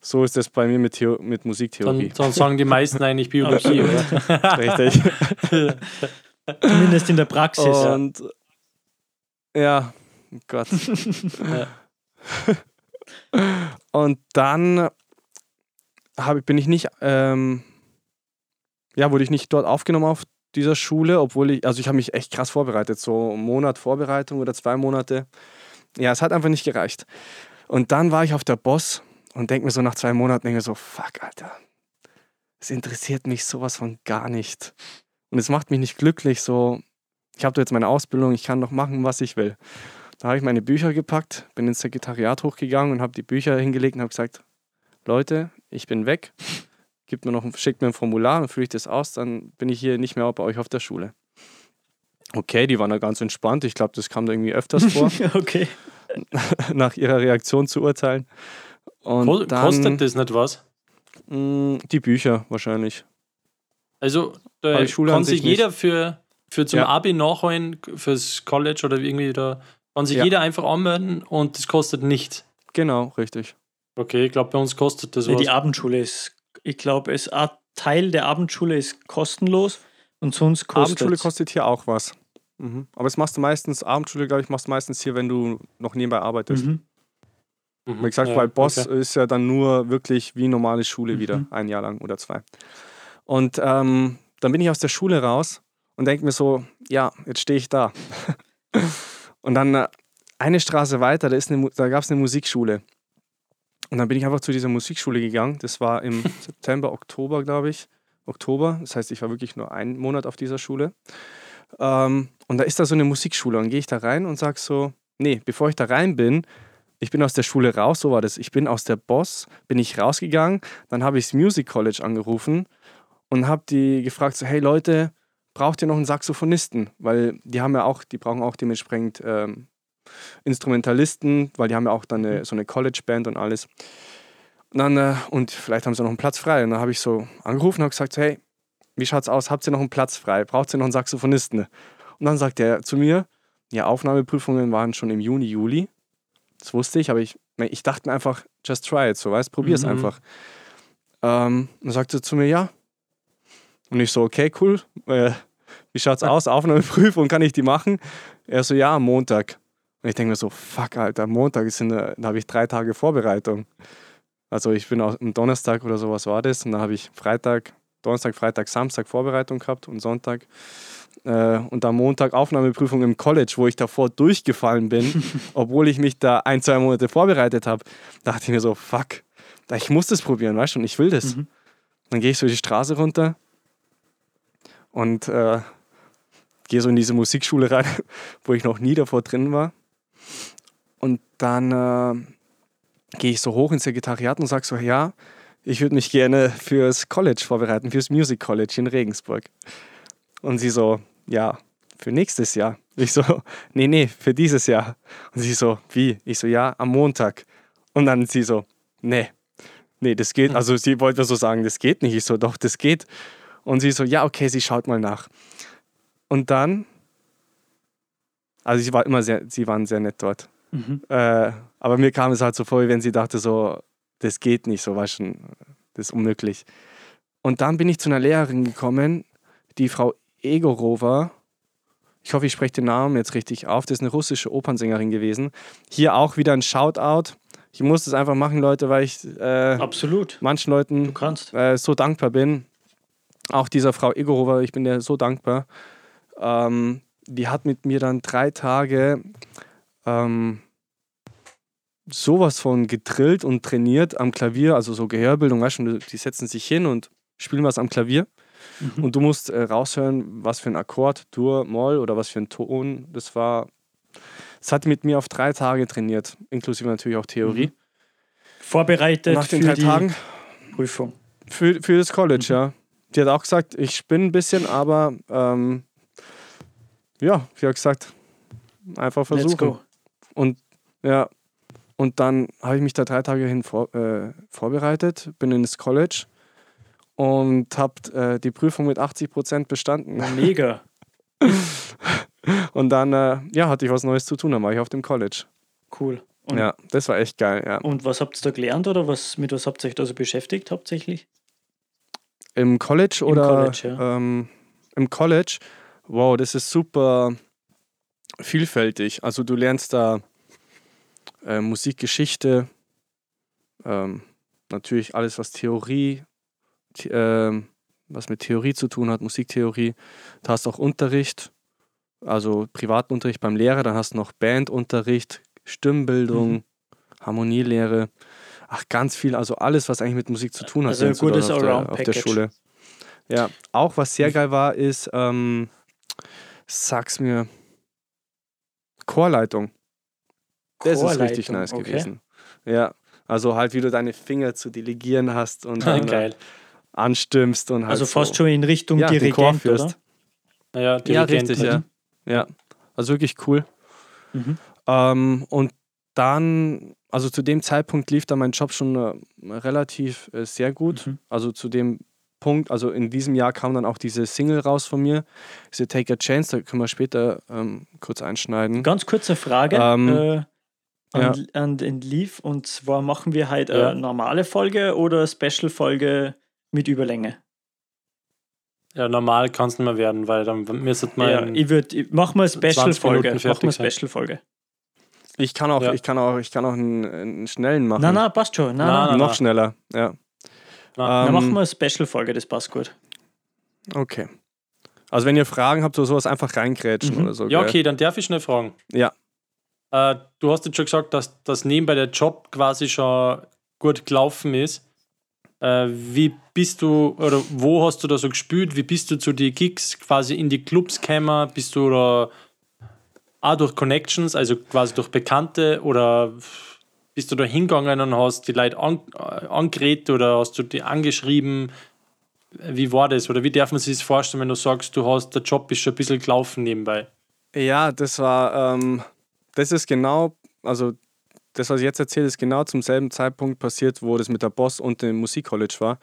So ist das bei mir mit, Theo mit Musiktheorie. Dann, dann sagen die meisten eigentlich Biologie, oder? (laughs) Richtig. Zumindest in der Praxis. ja. Und ja, oh Gott. (laughs) Und dann hab, ich- bin ich nicht, ähm, ja, wurde ich nicht dort aufgenommen auf dieser Schule, obwohl ich, also ich habe mich echt krass vorbereitet, so einen Monat Vorbereitung oder zwei Monate. Ja, es hat einfach nicht gereicht. Und dann war ich auf der Boss und denke mir so nach zwei Monaten, denke mir so, fuck, Alter, es interessiert mich sowas von gar nicht. Und es macht mich nicht glücklich, so, ich habe jetzt meine Ausbildung, ich kann doch machen, was ich will. Da habe ich meine Bücher gepackt, bin ins Sekretariat hochgegangen und habe die Bücher hingelegt und habe gesagt, Leute, ich bin weg, Gebt mir noch, ein- schickt mir ein Formular, dann fülle ich das aus, dann bin ich hier nicht mehr bei euch auf der Schule. Okay, die waren da ganz entspannt. Ich glaube, das kam da irgendwie öfters vor, (laughs) okay. (laughs) nach ihrer Reaktion zu urteilen. Und dann, Kostet das nicht was? mh, die Bücher wahrscheinlich. Also, da kann sich sich nicht. jeder für, für zum Ja. Abi nachholen, fürs College oder irgendwie da, kann sich Ja. jeder einfach anmelden und das kostet nichts. Genau, richtig. Okay, ich glaube, bei uns kostet das Nee, was. die Abendschule ist, ich glaube, es ein Teil der Abendschule ist kostenlos und sonst kostet Abendschule kostet hier auch was. Mhm. Aber das machst du meistens, Abendschule, glaube ich, machst du meistens hier, wenn du noch nebenbei arbeitest. Mhm. Mhm. Wie gesagt, Ja, weil Boss okay. ist ja dann nur wirklich wie normale Schule wieder, Mhm. ein Jahr lang oder zwei. Und ähm, dann bin ich aus der Schule raus und denke mir so, ja, jetzt stehe ich da. (laughs) und dann äh, eine Straße weiter, da, ist eine, Mu- da gab es eine Musikschule. Und dann bin ich einfach zu dieser Musikschule gegangen. Das war im (laughs) September, Oktober, glaube ich. Oktober. Das heißt, ich war wirklich nur einen Monat auf dieser Schule. Ähm, und da ist da so eine Musikschule. Und gehe ich da rein und sage so, nee, bevor ich da rein bin, ich bin aus der Schule raus, so war das. Ich bin aus der Boss, bin ich rausgegangen, dann habe ich das Music College angerufen und habe die gefragt, so, hey Leute, braucht ihr noch einen Saxophonisten? Weil die haben ja auch, die brauchen auch dementsprechend ähm, Instrumentalisten, weil die haben ja auch dann eine, so eine College-Band und alles. Und, dann, äh, und vielleicht haben sie noch einen Platz frei. Und dann habe ich so angerufen und habe gesagt, hey, wie schaut's aus? Habt ihr noch einen Platz frei? Braucht ihr noch einen Saxophonisten? Und dann sagt er zu mir, ja, Aufnahmeprüfungen waren schon im Juni, Juli. Das wusste ich, aber ich, ich dachte mir einfach, just try it, so weißt, probier's Mhm. einfach. Ähm, dann sagte er zu mir, ja. Und ich so, okay, cool. Äh, wie schaut's (laughs) aus? Aufnahmeprüfung, kann ich die machen? Er so, ja, am Montag. Und ich denke mir so, fuck, Alter, Montag ist in der, da habe ich drei Tage Vorbereitung. Also ich bin auch am Donnerstag oder sowas war das und dann habe ich Freitag, Donnerstag, Freitag, Samstag Vorbereitung gehabt und Sonntag äh, und am Montag Aufnahmeprüfung im College, wo ich davor durchgefallen bin, (laughs) obwohl ich mich da ein, zwei Monate vorbereitet habe, dachte ich mir so, fuck, ich muss das probieren, weißt du, und ich will das. Mhm. Dann gehe ich so die Straße runter und äh, gehe so in diese Musikschule rein, (laughs) wo ich noch nie davor drin war. Und dann äh, gehe ich so hoch ins Sekretariat und sage so, ja, ich würde mich gerne fürs College vorbereiten, fürs Music College in Regensburg. Und sie so, ja, für nächstes Jahr. Ich so, (laughs) nee, nee, für dieses Jahr. Und sie so, wie? Ich so, ja, am Montag. Und dann sie so, nee, nee, das geht. Also sie wollte so sagen, das geht nicht. Ich so, doch, das geht. Und sie so, ja, okay, sie schaut mal nach. Und dann, also sie war immer sehr, sie waren sehr nett dort. Mhm. Äh, aber mir kam es halt so vor, wie wenn sie dachte so, das geht nicht, so du, das ist unmöglich. Und dann bin ich zu einer Lehrerin gekommen, die Frau Egorova. Ich hoffe, ich spreche den Namen jetzt richtig auf. Das ist eine russische Opernsängerin gewesen. Hier auch wieder ein Shoutout. Ich muss das einfach machen, Leute, weil ich äh, Absolut. manchen Leuten äh, so dankbar bin. Auch dieser Frau Egorova, ich bin der so dankbar. Ähm, die hat mit mir dann drei Tage ähm, sowas von gedrillt und trainiert am Klavier, also so Gehörbildung, weißt du, die setzen sich hin und spielen was am Klavier. Mhm. Und du musst äh, raushören, was für ein Akkord, Dur, Moll oder was für ein Ton. Das war, das hat mit mir auf drei Tage trainiert, inklusive natürlich auch Theorie. Vorbereitet Nach den für drei die Tagen Prüfung. für, für das College, ja. Die hat auch gesagt, ich spinne ein bisschen, aber ähm, ja, hat gesagt, einfach versuchen. Und ja, und dann habe ich mich da drei Tage hin vor, äh, vorbereitet, bin ins College und habe äh, die Prüfung mit 80 Prozent bestanden. Mega. (laughs) Und dann äh, ja, hatte ich was Neues zu tun, dann war ich auf dem College. Cool. Und, ja, das war echt geil, ja. und was habt ihr da gelernt oder was, mit was habt ihr euch da so beschäftigt hauptsächlich? Im College Im oder College, ja. ähm, im College? Wow, das ist super vielfältig. Also du lernst da äh, Musikgeschichte, ähm, natürlich alles was Theorie, the ähm, was mit Theorie zu tun hat, Musiktheorie. Du hast auch Unterricht, also Privatunterricht beim Lehrer, dann hast du noch Bandunterricht, Stimmbildung, Mhm. Harmonielehre. Ach, ganz viel, also alles, was eigentlich mit Musik zu tun hat. Also ein gutes auf der, auf der. Schule. Ja, auch was sehr geil war, ist, ähm, sag's mir, Chorleitung. Das ist richtig nice okay. gewesen. Ja, also halt, wie du deine Finger zu delegieren hast und (laughs) dann Geil. anstimmst und halt Also fast so. schon in Richtung ja, Dirigent, oder? Ja, Ja, Dirigent richtig, halt. ja. Ja, also wirklich cool. Mhm. Ähm, und dann, also zu dem Zeitpunkt lief da mein Job schon äh, relativ äh, sehr gut. Mhm. Also zu dem Punkt, also in diesem Jahr kam dann auch diese Single raus von mir, diese Take a Chance, da können wir später ähm, kurz einschneiden. Ganz kurze Frage Ähm, äh, an, ja. an den Leaf. Und zwar machen wir halt Ja. eine normale Folge oder Special-Folge mit Überlänge? Ja, normal kann es nicht mehr werden, weil dann müsste man. Ja, ich würde, mach mal 20 Special-Folge. Mach mal. Special-Folge. Ich kann auch, Ja. ich kann auch, ich kann auch einen, einen schnellen machen. Nein, nein, passt schon. Nein, Nein, nein, nein. Noch schneller, ja. Na, Dann Ähm, machen wir eine Special-Folge, das passt gut. Okay. Also wenn ihr Fragen habt oder sowas, einfach reingrätschen Mhm. oder so. ja, gell? okay, dann darf ich schnell fragen. Ja. Äh, du hast jetzt schon gesagt, dass das nebenbei der Job quasi schon gut gelaufen ist. Äh, wie bist du oder wo hast du da so gespielt? Wie bist du zu den Gigs quasi in die Clubs gekommen? Bist du da auch durch Connections, also quasi durch Bekannte oder bist du da hingegangen und hast die Leute an, äh, angeredet oder hast du die angeschrieben? Wie war das? Oder wie darf man sich das vorstellen, wenn du sagst, du hast, der Job ist schon ein bisschen gelaufen nebenbei? Ja, das war, ähm, das ist genau, also das, was ich jetzt erzähle, ist genau zum selben Zeitpunkt passiert, wo das mit der Boss und dem Musikcollege war.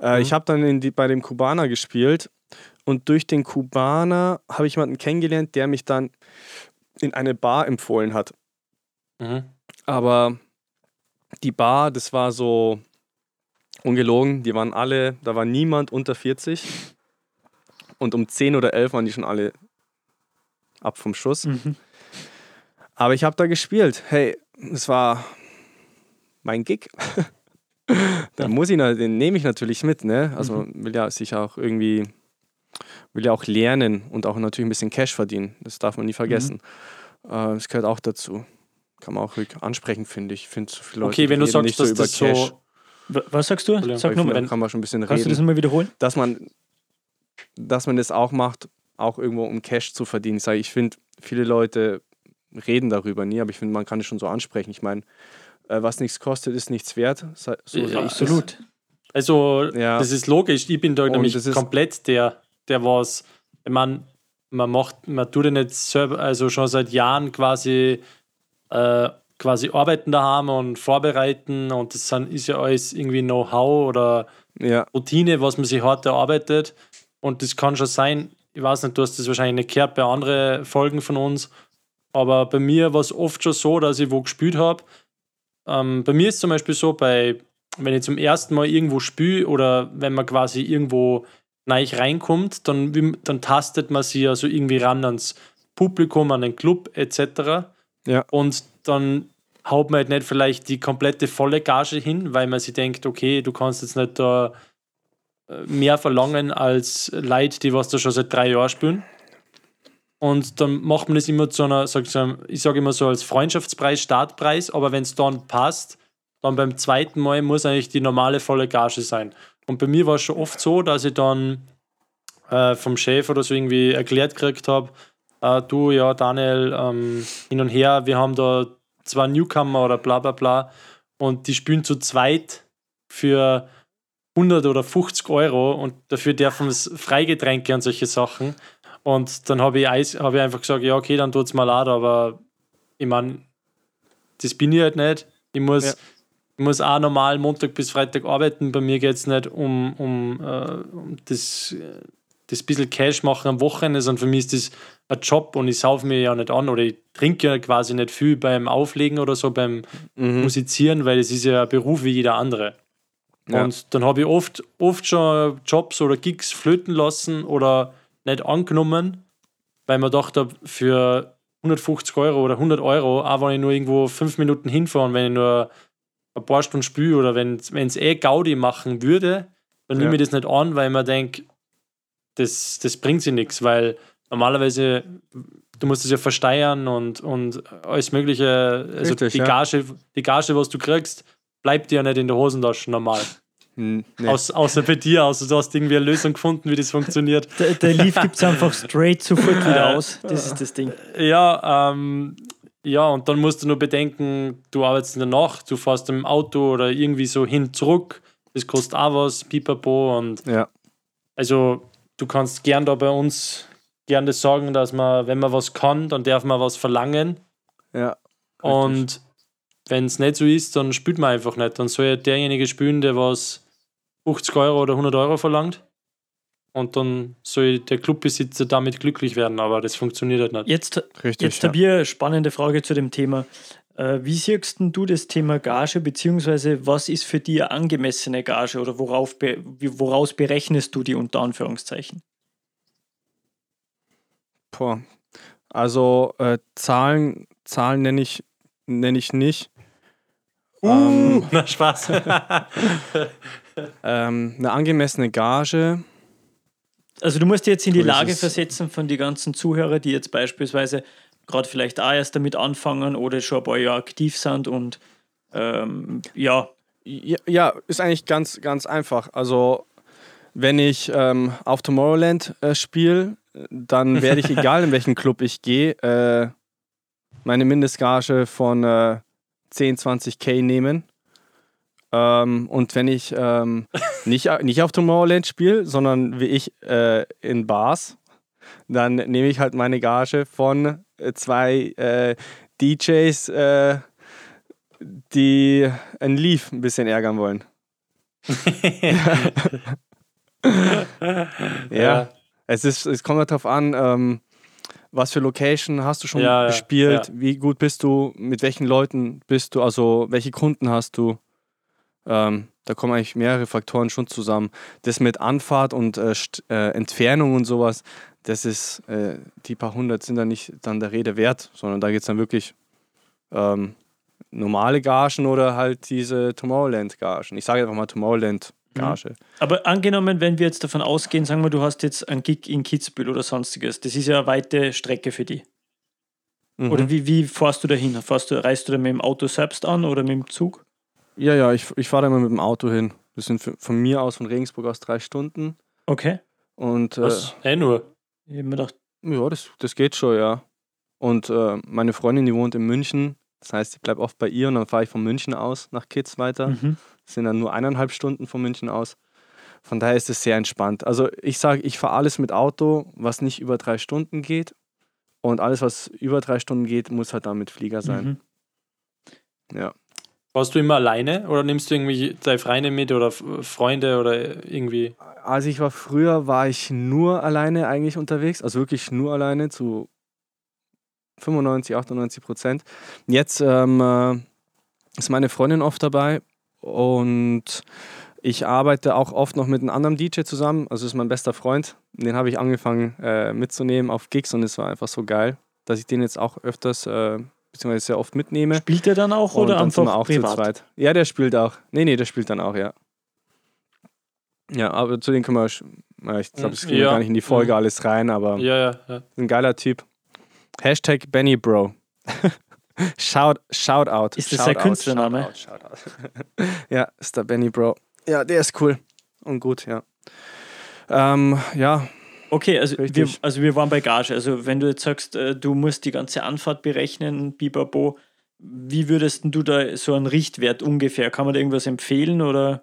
Äh, Mhm. Ich habe dann die, bei dem Kubaner gespielt und durch den Kubaner habe ich jemanden kennengelernt, der mich dann in eine Bar empfohlen hat. Mhm. Aber die Bar, das war so ungelogen, die waren alle, da war niemand unter 40 und um 10 oder 11 waren die schon alle ab vom Schuss. Mhm. Aber ich habe da gespielt. Hey, es war mein Gig. (laughs) dann muss ich, den nehme ich natürlich mit, ne? Also will ja sich auch irgendwie, will ja auch lernen und auch natürlich ein bisschen Cash verdienen. Das darf man nie vergessen. Äh, das gehört auch dazu. Kann man auch ruhig ansprechen, finde ich. Ich finde so viele Leute Okay, wenn du reden sagst, dass das so. W- Was sagst du? Entschuldigung. Sag nochmal. kann man schon ein bisschen Kannst du das reden. nochmal wiederholen? Dass man, dass man das auch macht, auch irgendwo um Cash zu verdienen. Ich sage, ich finde, viele Leute reden darüber nie, aber ich finde, man kann es schon so ansprechen. Ich meine, äh, was nichts kostet, ist nichts wert. So, so Ja. Absolut. Also, Ja. das ist logisch. Ich bin da Und nämlich das ist- komplett der, der was, meine, man macht, man tut ja nicht selber, also schon seit Jahren quasi, äh, quasi arbeiten daheim und vorbereiten und das sind, ist ja alles irgendwie Know-how oder Ja, Routine, was man sich hart erarbeitet. Und das kann schon sein, ich weiß nicht, du hast das wahrscheinlich nicht gehört bei anderen Folgen von uns, aber bei mir war es oft schon so, dass ich wo gespielt habe. Ähm, bei mir ist zum Beispiel so, bei, wenn ich zum ersten Mal irgendwo spiele oder wenn man quasi irgendwo neu reinkommt, dann, dann tastet man sich ja so irgendwie ran ans Publikum, an den Club etc. Ja. Und dann haut man halt nicht vielleicht die komplette volle Gage hin, weil man sich denkt, okay, du kannst jetzt nicht da äh, mehr verlangen als Leute, die was da schon seit drei Jahren spielen. Und dann macht man das immer zu einer, sag ich, sage immer so als Freundschaftspreis, Startpreis, aber wenn es dann passt, dann beim zweiten Mal muss eigentlich die normale volle Gage sein. Und bei mir war es schon oft so, dass ich dann äh, vom Chef oder so irgendwie erklärt gekriegt habe, äh, du, ja, Daniel, ähm, hin und her, wir haben da zwei Newcomer oder bla bla bla und die spielen zu zweit für 100 oder 50 Euro und dafür dürfen es Freigetränke und solche Sachen. Und dann habe ich, hab ich einfach gesagt, ja, okay, dann tut's mal leid, aber ich meine, das bin ich halt nicht. Ich muss, Ja. ich muss auch normal Montag bis Freitag arbeiten. Bei mir geht es nicht um, um, äh, um das, äh, das bisschen Cash machen am Wochenende, sondern für mich ist das ein Job und ich sauf mir ja nicht an oder ich trinke ja quasi nicht viel beim Auflegen oder so, beim mhm. Musizieren, weil es ist ja ein Beruf wie jeder andere. Ja. Und dann habe ich oft, oft schon Jobs oder Gigs flöten lassen oder nicht angenommen, weil man dachte, für 150 Euro oder 100 Euro, auch wenn ich nur irgendwo fünf Minuten hinfahre und wenn ich nur ein paar Stunden spüle oder wenn es eh Gaudi machen würde, dann Ja. nehme ich das nicht an, weil ich mir denke, das, das bringt sich nichts, weil normalerweise du musst es ja versteuern und, und alles Mögliche, also Richtig, die, ja. Gage, die Gage, was du kriegst, bleibt dir ja nicht in der Hosentasche normal. Hm, nee. Aus, außer bei dir, außer du hast irgendwie eine Lösung gefunden, wie das funktioniert. Der, der Leaf gibt es einfach straight sofort wieder aus. Das ist das Ding. Ja, ähm, ja, und dann musst du nur bedenken, du arbeitest in der Nacht, du fährst im Auto oder irgendwie so hin, zurück. Das kostet auch was, pipapo. Und Ja, also du kannst gern da bei uns gern das sagen, dass man, wenn man was kann, dann darf man was verlangen. ja. Und wenn es nicht so ist, dann spielt man einfach nicht. Dann soll ja derjenige spielen, der was 50 Euro oder 100 Euro verlangt. Und dann soll der Clubbesitzer damit glücklich werden, aber das funktioniert halt nicht. Jetzt, Richtig. jetzt ja. habe ich eine spannende Frage zu dem Thema. Äh, wie siehst denn du das Thema Gage, beziehungsweise was ist für dich eine angemessene Gage oder worauf woraus berechnest du die unter Anführungszeichen? Boah. Also äh, Zahlen, Zahlen nenne ich, nenn ich nicht. Ähm, (laughs) Na, Spaß. (laughs) ähm, eine angemessene Gage. Also du musst dich jetzt in die Lage versetzen von den ganzen Zuhörern, die jetzt beispielsweise gerade vielleicht auch erst damit anfangen oder schon ein paar Jahre aktiv sind und ähm, ja, Ja, ja, ist eigentlich ganz, ganz einfach. Also, wenn ich ähm, auf Tomorrowland äh, spiele, dann werde ich, (laughs) egal in welchen Club ich gehe, äh, meine Mindestgage von äh, 10, 20k nehmen. Ähm, und wenn ich ähm, nicht, nicht auf Tomorrowland spiele, sondern wie ich äh, in Bars, dann nehme ich halt meine Gage von äh, zwei äh, DJs, äh, die ein Leaf ein bisschen ärgern wollen. (laughs) (laughs) ja. Es, ist, es kommt halt darauf an, ähm, was für Location hast du schon Ja, ja, gespielt, ja. wie gut bist du, mit welchen Leuten bist du, also welche Kunden hast du. Ähm, da kommen eigentlich mehrere Faktoren schon zusammen. Das mit Anfahrt und äh, äh, Entfernung und sowas, das ist, äh, die paar hundert sind dann nicht dann der Rede wert, sondern da geht es dann wirklich ähm, normale Gagen oder halt diese Tomorrowland-Gagen. Ich sage einfach mal Tomorrowland-Gage. Aber angenommen, wenn wir jetzt davon ausgehen, sagen wir, du hast jetzt einen Gig in Kitzbühel oder sonstiges, das ist ja eine weite Strecke für die. Mhm. Oder wie, wie fährst du dahin? Fährst du, reist du da mit dem Auto selbst an oder mit dem Zug? Ja, ja, ich, ich fahre da immer mit dem Auto hin. Das sind für, von mir aus, von Regensburg aus drei Stunden. Okay. Und äh, Was? Eh nur. Ich hab mir gedacht, ja, das, das geht schon, ja. Und äh, meine Freundin, die wohnt in München. Das heißt, ich bleibe oft bei ihr und dann fahre ich von München aus nach Kitz weiter. mhm. Das sind dann nur eineinhalb Stunden von München aus. Von daher ist es sehr entspannt. Also ich sage, ich fahre alles mit Auto, was nicht über drei Stunden geht. Und alles, was über drei Stunden geht, muss halt dann mit Flieger sein. Mhm. Ja. Warst du immer alleine oder nimmst du irgendwie deine Freunde mit oder Freunde oder irgendwie? Als ich war früher, war ich nur alleine eigentlich unterwegs. Also wirklich nur alleine zu 95, 98 Prozent. Jetzt ähm, äh, ist meine Freundin oft dabei und ich arbeite auch oft noch mit einem anderen DJ zusammen. Also ist mein bester Freund. Den habe ich angefangen äh, mitzunehmen auf Gigs und es war einfach so geil, dass ich den jetzt auch öfters, äh, beziehungsweise sehr oft mitnehme. Spielt er dann auch Und oder dann sind einfach wir auch privat? zu zweit. Ja, der spielt auch. Nee, nee, der spielt dann auch, ja. Ja, aber zu dem können wir, ja, ich glaube, es geht Ja. gar nicht in die Folge Mhm. alles rein, aber Ja, ja, ja. ein geiler Typ. Hashtag Benny Bro. (laughs) shout, shout out. Ist das shout out, Künstlername? Shout out, shout out. (laughs) ja, ist der Benny Bro. Ja, der ist cool und gut, ja. Ähm, ja, Okay, also wir, also wir waren bei Gage. Also wenn du jetzt sagst, äh, du musst die ganze Anfahrt berechnen, Bibabo, wie würdest denn du da so einen Richtwert ungefähr? Kann man da irgendwas empfehlen oder?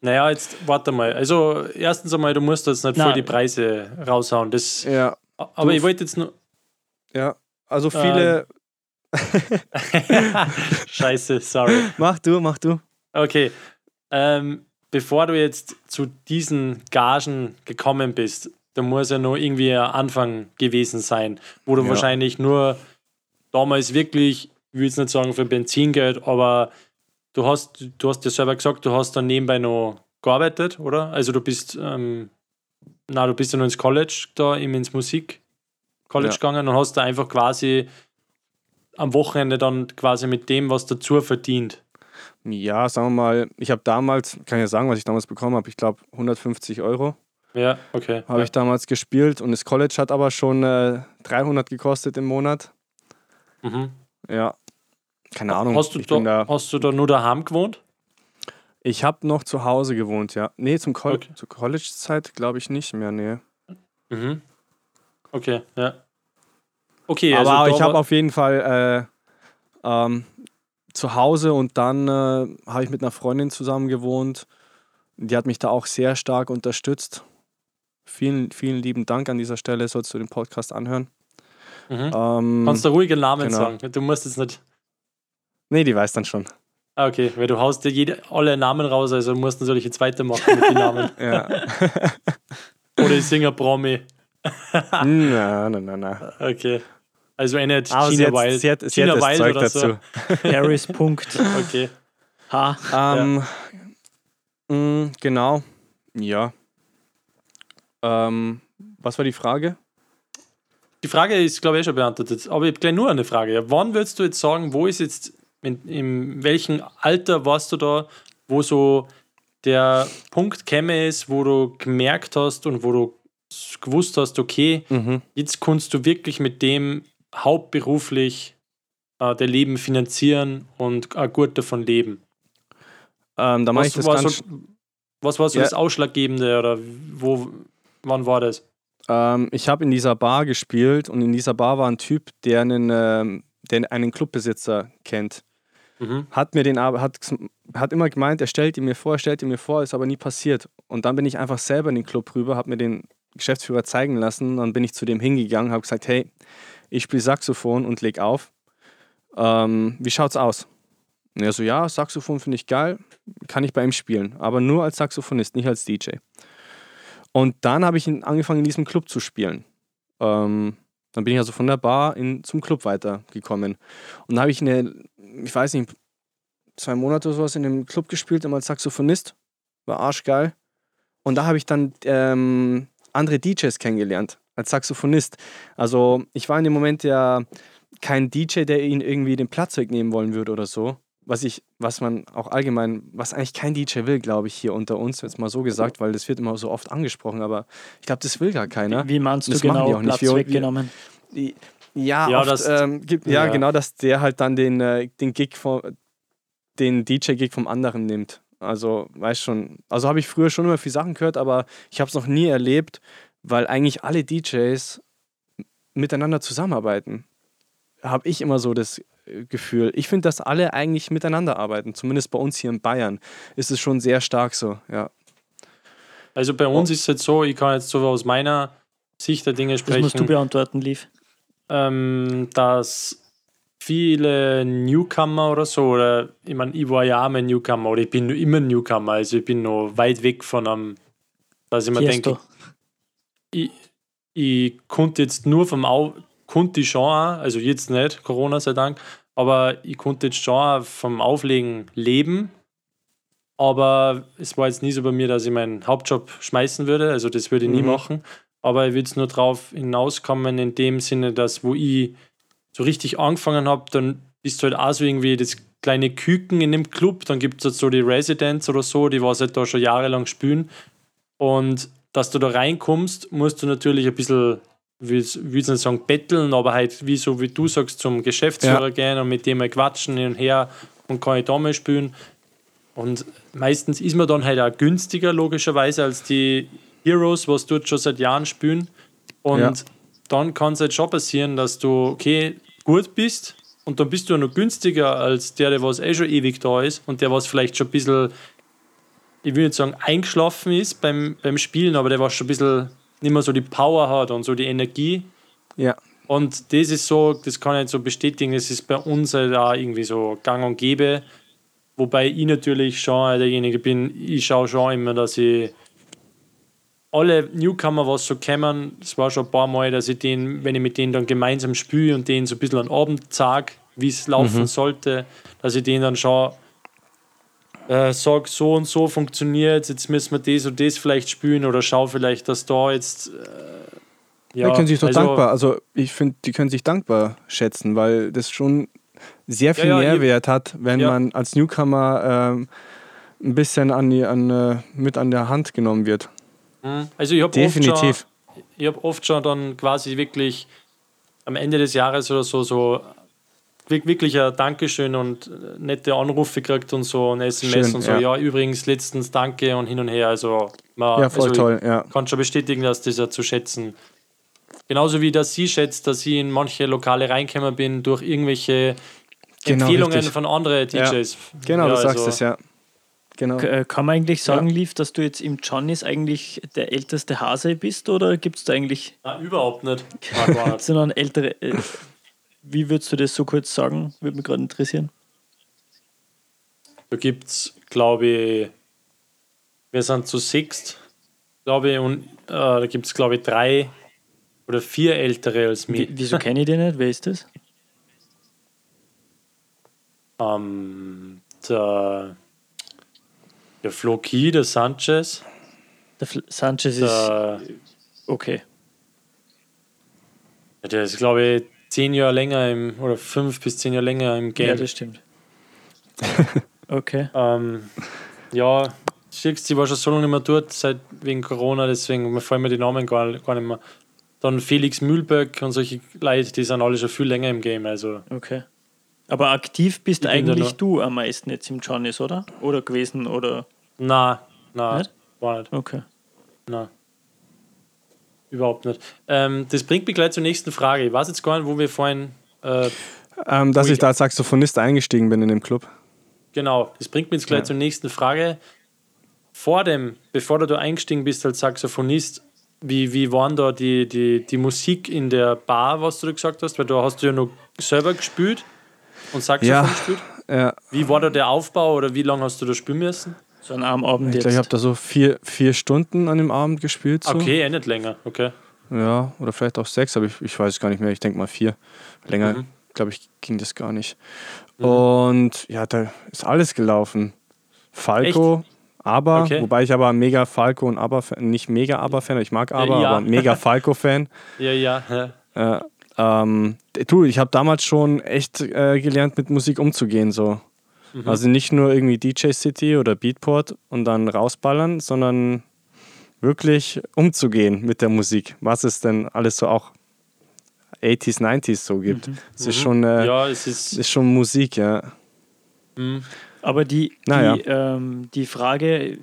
Naja, jetzt warte mal. Also, erstens einmal, du musst jetzt nicht Na. voll die Preise raushauen. Das, ja, aber du- ich wollte jetzt nur. Ja. Also viele. (laughs) Scheiße, sorry. Mach du, mach du. Okay. Ähm, bevor du jetzt zu diesen Gagen gekommen bist, da muss ja noch irgendwie ein Anfang gewesen sein, wo du Ja. wahrscheinlich nur damals wirklich, ich will jetzt nicht sagen für Benzingeld, aber du hast, du hast ja selber gesagt, du hast dann nebenbei noch gearbeitet, oder? Also du bist, ähm, na, du bist ja noch ins College da, eben ins Musik College Ja. gegangen und hast da einfach quasi am Wochenende dann quasi mit dem was dazu verdient. Ja, sagen wir mal, ich habe damals, kann ich ja sagen, was ich damals bekommen habe, ich glaube 150 Euro Ja, okay. habe ja. ich damals gespielt und das College hat aber schon äh, 300 gekostet im Monat. Mhm. Ja, keine Ahnung. Hast du, da, da, hast du da nur daheim gewohnt? ich habe noch zu Hause gewohnt, ja. Nee, zum Col Okay. zur College-Zeit glaube ich nicht mehr, nee. Mhm. Okay, ja. Okay, aber also ich habe auf jeden Fall äh, ähm, zu Hause und dann äh, habe ich mit einer Freundin zusammen gewohnt. Die hat mich da auch sehr stark unterstützt. Vielen, vielen lieben Dank an dieser Stelle, sollst du den Podcast anhören. Mhm. Ähm, Kannst du ruhige Namen genau. sagen? Du musst jetzt nicht. nee, die weiß dann schon. Ah, okay, weil du haust dir jede, alle Namen raus, also musst natürlich jetzt weitermachen mit den Namen. (laughs) Ja. Oder ich singe Promi. Na, na, na, na. Okay. Also eine Aber sie Gina hat, Wild. sie hat, sie Gina hat das Wild Zeug oder dazu. so. (laughs) Harris. Punkt. Okay. H. Ähm, mh, genau. Ja. Ähm, was war die Frage? Die Frage ist, glaube ich, eh schon beantwortet. Aber ich habe gleich nur eine Frage. Ja, wann würdest du jetzt sagen, wo ist jetzt, in, in welchem Alter warst du da, wo so der Punkt käme ist, wo du gemerkt hast und wo du gewusst hast, okay, Mhm. jetzt kannst du wirklich mit dem hauptberuflich äh, dein Leben finanzieren und äh, gut davon leben. Ähm, da Was war, so, was war so Ja. das Ausschlaggebende oder wo, wann war das? Ähm, ich habe in dieser Bar gespielt und in dieser Bar war ein Typ, der einen, ähm, der einen Clubbesitzer kennt. Mhm. Hat mir den aber, hat, hat immer gemeint, er stellt ihn mir vor, er stellt ihn mir vor, ist aber nie passiert. Und dann bin ich einfach selber in den Club rüber, habe mir den Geschäftsführer zeigen lassen, dann bin ich zu dem hingegangen, habe gesagt, hey, ich spiele Saxophon und leg auf. Ähm, wie schaut's aus? Und er so, ja, Saxophon finde ich geil, kann ich bei ihm spielen, aber nur als Saxophonist, nicht als DJ. Und dann habe ich angefangen, in diesem Club zu spielen. Ähm, dann bin ich also von der Bar in, zum Club weitergekommen. Und dann habe ich eine, ich weiß nicht, zwei Monate oder sowas in dem Club gespielt, immer als Saxophonist. War arschgeil. Und da habe ich dann ähm, andere DJs kennengelernt, als Saxophonist. Also ich war in dem Moment der, kein DJ, der ihn irgendwie den Platz wegnehmen wollen würde oder so. Was ich, was man auch allgemein, was eigentlich kein DJ will, glaube ich, hier unter uns, jetzt mal so gesagt, weil das wird immer so oft angesprochen, aber ich glaube, das will gar keiner. Wie meinst du Das machen die genau auch nicht. Platz weggenommen? Die- Ja, Ja, oft, das- ähm, gibt, ja, ja. genau, dass der halt dann den, äh, den Gig vom, den DJ-Gig vom anderen nimmt. Also, weißt schon, also habe ich früher schon immer viel Sachen gehört, aber ich habe es noch nie erlebt, weil eigentlich alle DJs miteinander zusammenarbeiten. Habe ich immer so das äh, Gefühl. Ich finde, dass alle eigentlich miteinander arbeiten. Zumindest bei uns hier in Bayern ist es schon sehr stark so, ja. Also bei uns ist es jetzt so, ich kann jetzt so aus meiner Sicht der Dinge Das sprechen. musst du beantworten, Lief. ähm, dass viele Newcomer oder so, oder ich meine, ich war ja auch mal Newcomer oder ich bin nur immer Newcomer, also ich bin noch weit weg von einem, dass ich mir denke, ich, ich konnte jetzt nur vom Au konnte ich schon, auch, also jetzt nicht, Corona sei Dank, aber ich konnte jetzt schon vom Auflegen leben. Aber es war jetzt nie so bei mir, dass ich meinen Hauptjob schmeißen würde. Also das würde ich nie Mhm. machen. Aber ich würde es nur drauf hinauskommen, in dem Sinne, dass wo ich so richtig angefangen habe, dann bist du halt auch so irgendwie das kleine Küken in dem Club. Dann gibt es halt so die Residents oder so, die was halt da schon jahrelang spielen. Und dass du da reinkommst, musst du natürlich ein bisschen, will ich nicht sagen, betteln, aber halt, wie so wie du sagst, zum Geschäftsführer gehen und mit dem mal quatschen hin und her und kann ich da mal spielen. Und meistens ist man dann halt auch günstiger, logischerweise, als die Heroes, was dort schon seit Jahren spielen. Und Ja. Dann kann es halt schon passieren, dass du, okay, gut bist und dann bist du noch günstiger als der, der was eh schon ewig da ist und der was vielleicht schon ein bisschen, ich will nicht sagen, eingeschlafen ist beim, beim Spielen, aber der was schon ein bisschen nicht mehr so die Power hat und so die Energie. Ja. Und das ist so, das kann ich jetzt so bestätigen, das ist bei uns halt auch irgendwie so gang und gäbe. Wobei ich natürlich schon derjenige bin, ich schaue schon immer, dass ich alle Newcomer, was so kommen, es war schon ein paar Mal, dass ich den, wenn ich mit denen dann gemeinsam spiele und denen so ein bisschen am Abend sage, wie es laufen sollte, dass ich denen dann schon äh, sage, so und so funktioniert, jetzt müssen wir das und das vielleicht spielen oder schau vielleicht, dass da jetzt. Äh, Ja, können sich doch also- dankbar, also ich finde, die können sich dankbar schätzen, weil das schon sehr viel Ja, ja, Mehrwert hat, wenn Ja. man als Newcomer ähm, ein bisschen an die, an, äh, mit an der Hand genommen wird. Mhm. Also ich habe oft schon, ich habe oft schon dann quasi wirklich am Ende des Jahres oder so, so wirk- wirklich ein Dankeschön und äh, nette Anrufe gekriegt und so ein SMS Schön, und so, ja. ja. übrigens letztens danke und hin und her. Also, man, Ja, voll also toll, ja. Kann schon bestätigen, dass das ja zu schätzen. Genauso wie dass sie schätzt, dass ich in manche Lokale reingekommen bin durch irgendwelche Genau, Empfehlungen richtig. von anderen Ja. DJs. Genau, Ja, du sagst also- es, ja. Genau. Äh, Kann man eigentlich sagen, Lief, dass du jetzt im Johnny's eigentlich der älteste Hase bist oder gibt es da eigentlich Nein, überhaupt nicht. Sondern (laughs) ältere? Äh, wie würdest du das so kurz sagen? Würde mich gerade interessieren. Da gibt es, glaube ich, wir sind zu sechst, glaube ich, und äh, da gibt es, glaube ich, drei oder vier Ältere als mich. Wie, wieso kenne ich den nicht? Wer ist das? (laughs) Ähm, der, der Floki, der Sanchez, Der Fl Sanchez ist der, okay. der ist, glaube ich, zehn Jahre länger im, oder fünf bis zehn Jahre länger im Ja, Game. das stimmt. (laughs) Okay. Ähm, ja, du, ich war schon so lange nicht mehr dort, seit wegen Corona, deswegen fallen mir die Namen gar, gar nicht mehr. Dann Felix Mühlböck und solche Leute, die sind alle schon viel länger im Game. Also Okay. Aber aktiv bist Ich eigentlich du am meisten jetzt im Johnny's, oder? Oder gewesen, oder? na, na, Nicht? war nicht. Okay. Na. Überhaupt nicht. Ähm, das bringt mich gleich zur nächsten Frage. Ich weiß jetzt gar nicht, wo wir vorhin. Äh, Ähm, dass Ui. ich da als Saxophonist eingestiegen bin in dem Club. genau, das bringt mich jetzt gleich Ja. zur nächsten Frage. Vor dem, bevor du eingestiegen bist als Saxophonist, wie, wie waren da die, die, die Musik in der Bar, was du da gesagt hast? Weil da hast du ja noch selber gespielt und Saxophon Ja. gespielt. Ja, Wie war da der Aufbau oder wie lange hast du da spielen müssen? So ein arm Abend ich jetzt. glaube, ich habe da so vier, vier Stunden an dem Abend gespielt. So. Okay, eh nicht länger. Okay. Ja, oder vielleicht auch sechs, aber ich, ich weiß es gar nicht mehr. Ich denke mal vier. Länger, Mhm. glaube ich, ging das gar nicht. Und ja, da ist alles gelaufen. Falco, aber, Okay. wobei ich aber mega Falco und aber nicht mega aber Fan, ich mag aber, ja. aber mega Falco Fan. Ja, (laughs) ja. ja. Äh, Ähm, du, ich habe damals schon echt äh, gelernt, mit Musik umzugehen. So. Also nicht nur irgendwie DJ City oder Beatport und dann rausballern, sondern wirklich umzugehen mit der Musik. Was es denn alles so auch 80s, 90s so gibt. Es ist schon, äh, Ja, es ist. ist schon Musik, ja. Mhm. Aber die, Naja. die, ähm, die Frage,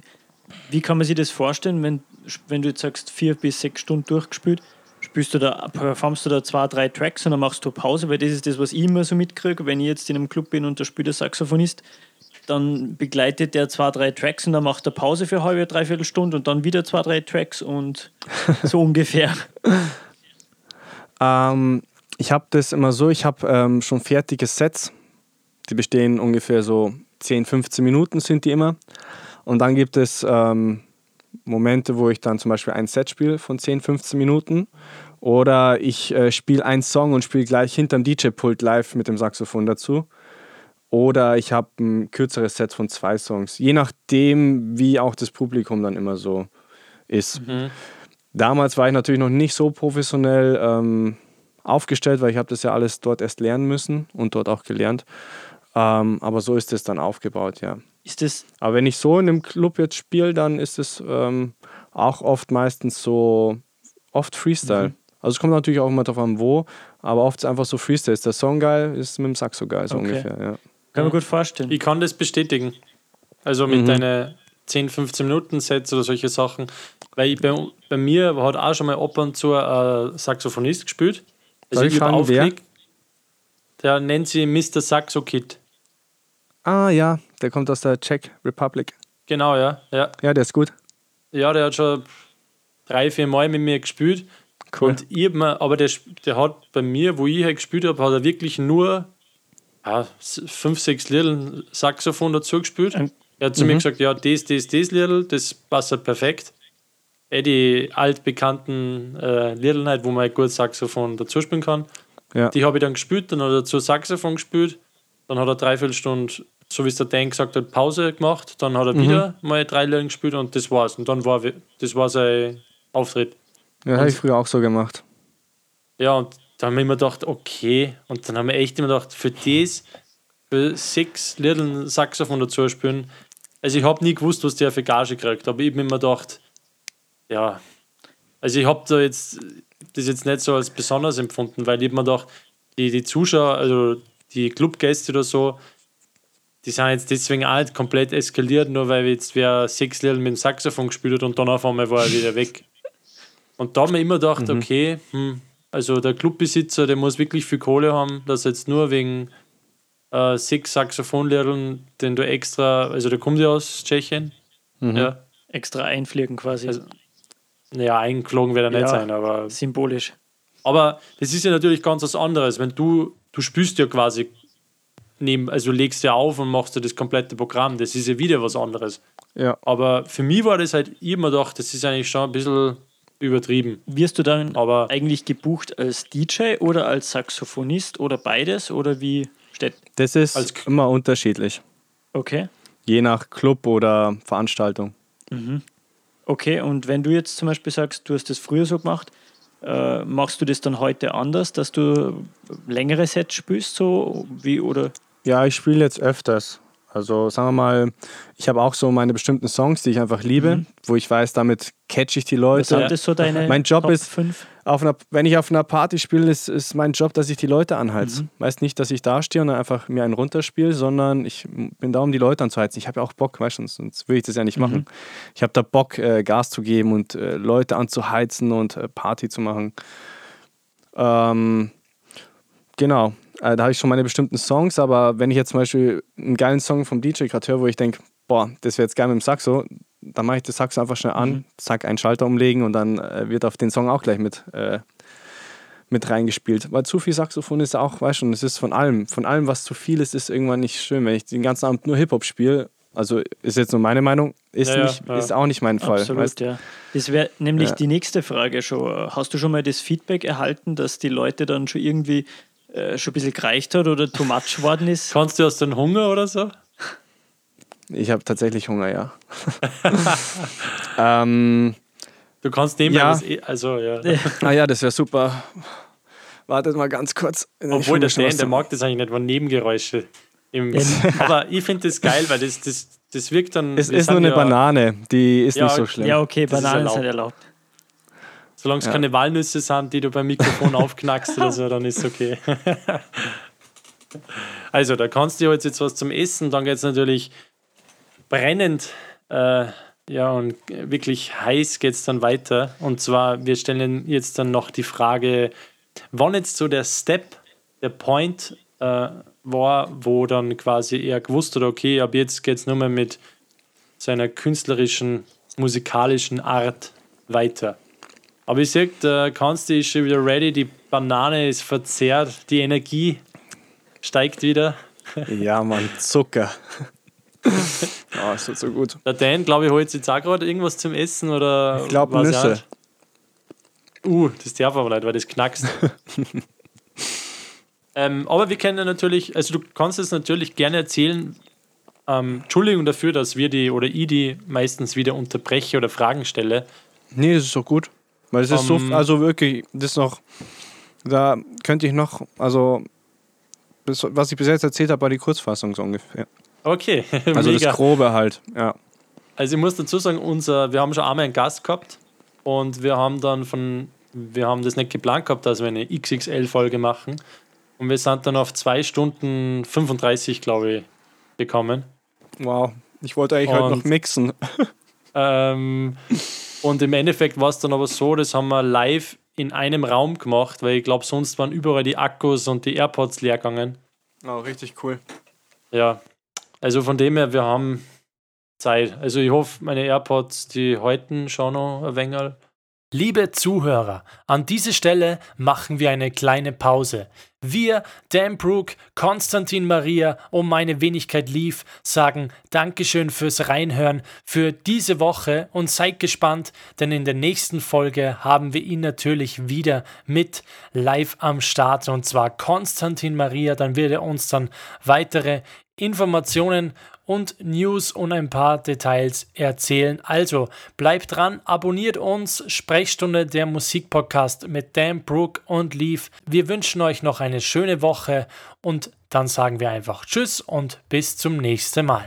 wie kann man sich das vorstellen, wenn, wenn du jetzt sagst, vier bis sechs Stunden durchgespielt, spielst du da, performst du da zwei, drei Tracks und dann machst du Pause, weil das ist das, was ich immer so mitkriege, wenn ich jetzt in einem Club bin und da spielt der Saxophonist, dann begleitet der zwei, drei Tracks und dann macht er Pause für eine halbe, dreiviertel Stunde und dann wieder zwei, drei Tracks und (laughs) so ungefähr. Ähm, ich habe das immer so, ich habe ähm, schon fertige Sets, die bestehen ungefähr so 10, 15 Minuten sind die immer. Und dann gibt es ähm, Momente, wo ich dann zum Beispiel ein Set spiele von 10, 15 Minuten. Oder ich äh, spiele einen Song und spiele gleich hinterm DJ-Pult live mit dem Saxophon dazu. Oder ich habe ein kürzeres Set von zwei Songs. Je nachdem, wie auch das Publikum dann immer so ist. Mhm. Damals war ich natürlich noch nicht so professionell ähm, aufgestellt, weil ich habe das ja alles dort erst lernen müssen und dort auch gelernt. Ähm, aber so ist es dann aufgebaut, ja. Ist das, Aber wenn ich so in einem Club jetzt spiele, dann ist es ähm, auch oft meistens so, oft Freestyle. Also es kommt natürlich auch immer darauf an, wo, aber oft ist einfach so Freestyle. Ist der Song geil, ist mit dem Saxo geil, so Okay. ungefähr, ja. kann man gut vorstellen. Ich kann das bestätigen. Also mit Mhm. deinen 10, 15 Minuten Sets oder solche Sachen. Weil ich, bei, bei mir hat auch schon mal ab und zu ein Saxophonist gespielt. Also Soll ich hab fragen, wer? aufgelegt. Der nennt sie Mr. Saxo Kid. Ah ja, der kommt aus der Czech Republic. Genau, ja. ja. Ja, der ist gut. Ja, der hat schon drei, vier Mal mit mir gespielt. Cool. Und ich mir, aber der, der hat bei mir, wo ich halt gespielt habe, hat er wirklich nur ja, s- fünf, sechs Liedl Saxophon dazu gespielt. Ähm, Er hat zu mir gesagt, ja, das, das, das Liedl, das passt halt perfekt. Eh die altbekannten äh, Liedl halt, wo man halt gut Saxophon dazu spielen kann. Ja. Die habe ich dann gespielt, dann hat er dazu Saxophon gespielt, dann hat er dreiviertel Stunde, so wie es der Dan gesagt hat, Pause gemacht, dann hat er wieder mal drei Lieder gespielt und das war's. Und dann war das war sein Auftritt. Ja, habe ich früher auch so gemacht. Ja, und da haben wir immer gedacht, okay, und dann haben wir echt immer gedacht, für das, für sechs Lieder Saxophon dazu spielen, also ich habe nie gewusst, was der für Gage kriegt, aber ich habe mir immer gedacht, ja, also ich habe da jetzt das jetzt nicht so als besonders empfunden, weil ich mir gedacht, die, die Zuschauer, also die Clubgäste oder so, die sind jetzt deswegen auch nicht komplett eskaliert, nur weil jetzt wer sechs Lieder mit dem Saxophon gespielt hat und dann auf einmal war er wieder weg. (laughs) Und da haben wir immer gedacht, okay, hm, also der Clubbesitzer, der muss wirklich viel Kohle haben, dass jetzt nur wegen äh, sechs Saxophonlehrern, den du extra, also der kommt ja aus Tschechien, ja, Extra einfliegen quasi. Also- naja, eingeflogen wird er nicht Ja. sein, aber Symbolisch. aber das ist ja natürlich ganz was anderes, wenn du, du spielst ja quasi neben, also legst ja auf und machst ja das komplette Programm, das ist ja wieder was anderes. Ja. Aber für mich war das halt ich hab mir gedacht, das ist eigentlich schon ein bisschen übertrieben. Wirst du dann Aber eigentlich gebucht als DJ oder als Saxophonist oder beides? Oder wie steht. Das ist Als immer unterschiedlich. Okay. Je nach Club oder Veranstaltung. Okay, und wenn du jetzt zum Beispiel sagst, du hast das früher so gemacht, äh, machst du das dann heute anders, dass du längere Sets spielst, so wie oder? Ja, ich spiele jetzt öfters. Also sagen wir mal, ich habe auch so meine bestimmten Songs, die ich einfach liebe, wo ich weiß, damit catch ich die Was Leute. sind das so deine Mein Job Top ist- 5? Auf einer, wenn ich auf einer Party spiele, ist, ist mein Job, dass ich die Leute anheize. Weißt nicht, dass ich da stehe und einfach mir einen runterspiele, sondern ich bin da, um die Leute anzuheizen. Ich habe ja auch Bock, weißt du, sonst, sonst würde ich das ja nicht machen. Ich habe da Bock, äh, Gas zu geben und äh, Leute anzuheizen und äh, Party zu machen. Ähm, genau, äh, da habe ich schon meine bestimmten Songs, aber wenn ich jetzt zum Beispiel einen geilen Song vom DJ gerade höre, wo ich denke, boah, das wäre jetzt geil mit dem Saxo, dann mache ich das Saxo einfach schnell an, zack, einen Schalter umlegen und dann äh, wird auf den Song auch gleich mit, äh, mit reingespielt. Weil zu viel Saxophon ist auch, weißt du, es ist von allem, von allem, was zu viel ist, ist irgendwann nicht schön. Wenn ich den ganzen Abend nur Hip-Hop spiele, also ist jetzt nur meine Meinung, ist, ja, nicht, ja. ist auch nicht mein Fall. Absolut, weißt? ja. Das wäre nämlich Ja. die nächste Frage schon. Hast du schon mal das Feedback erhalten, dass die Leute dann schon irgendwie äh, schon ein bisschen gereicht hat oder too much worden ist? (laughs) kannst du aus dem Hunger oder so? Ich habe tatsächlich Hunger, ja. (laughs) (laughs) ähm, Du kannst nehmen, Ja. das eh- also ja. ah ja, das wäre super. Wartet mal ganz kurz. Obwohl der was der mag das eigentlich nicht, wenn Nebengeräusche im. Aber ich finde das geil, weil das, das, das wirkt dann. Es ist nur eine ja- Banane, die ist Ja, nicht so schlimm. Ja, okay, Bananen sind erlaubt. Solange es Ja. keine Walnüsse sind, die du beim Mikrofon (laughs) aufknackst oder so, dann ist okay. (laughs) also, da kannst du jetzt, jetzt was zum Essen, dann geht es natürlich brennend, äh, ja, und wirklich heiß geht es dann weiter. Und zwar, wir stellen jetzt dann noch die Frage, wann jetzt so der Step, der Point äh, war, wo dann quasi er gewusst hat, okay, ab jetzt geht es nur mehr mit seiner künstlerischen, musikalischen Art weiter. Aber ich sehe, der Kanzler ist schon wieder ready, die Banane ist verzerrt, die Energie steigt wieder. Ja, Mann, Zucker. oh, (laughs) ist das so gut. Der Dan, glaube ich, holt sich jetzt auch gerade irgendwas zum Essen oder. Ich glaube Nüsse. nicht. Uh, das darf aber nicht, weil das knackst. (laughs) ähm, aber wir können ja natürlich, also du kannst es natürlich gerne erzählen. Ähm, Entschuldigung dafür, dass wir die oder ich die meistens wieder unterbreche oder Fragen stelle. Nee, das ist doch gut. Weil es ist Ähm, so, also wirklich, das ist noch, da könnte ich noch, also, das, was ich bis jetzt erzählt habe, war die Kurzfassung so ungefähr. Okay, (laughs) Also mega. das Grobe halt, ja. Also ich muss dazu sagen, unser, wir haben schon einmal einen Gast gehabt und wir haben dann von, wir haben das nicht geplant gehabt, dass wir eine XXL-Folge machen. Und wir sind dann auf 2 Stunden 35, glaube ich, gekommen. Wow. Ich wollte eigentlich heute noch Und- mixen. (laughs) Ähm, und im Endeffekt war es dann aber so, das haben wir live in einem Raum gemacht, weil ich glaube, sonst waren überall die Akkus und die AirPods leer gegangen. Oh, richtig cool. Ja, also von dem her, wir haben Zeit. Also ich hoffe, meine AirPods, die halten schon noch ein wenig. Liebe Zuhörer, an dieser Stelle machen wir eine kleine Pause. Wir, Dan Brook, Konstantin Maria und meine Wenigkeit Leaf sagen Dankeschön fürs Reinhören für diese Woche und seid gespannt, denn in der nächsten Folge haben wir ihn natürlich wieder mit live am Start und zwar Konstantin Maria. Dann wird er uns dann weitere Informationen und News und ein paar Details erzählen. Also bleibt dran, abonniert uns, Sprechstunde der Musikpodcast mit Dan Brook und Leaf. Wir wünschen euch noch eine schöne Woche und dann sagen wir einfach Tschüss und bis zum nächsten Mal.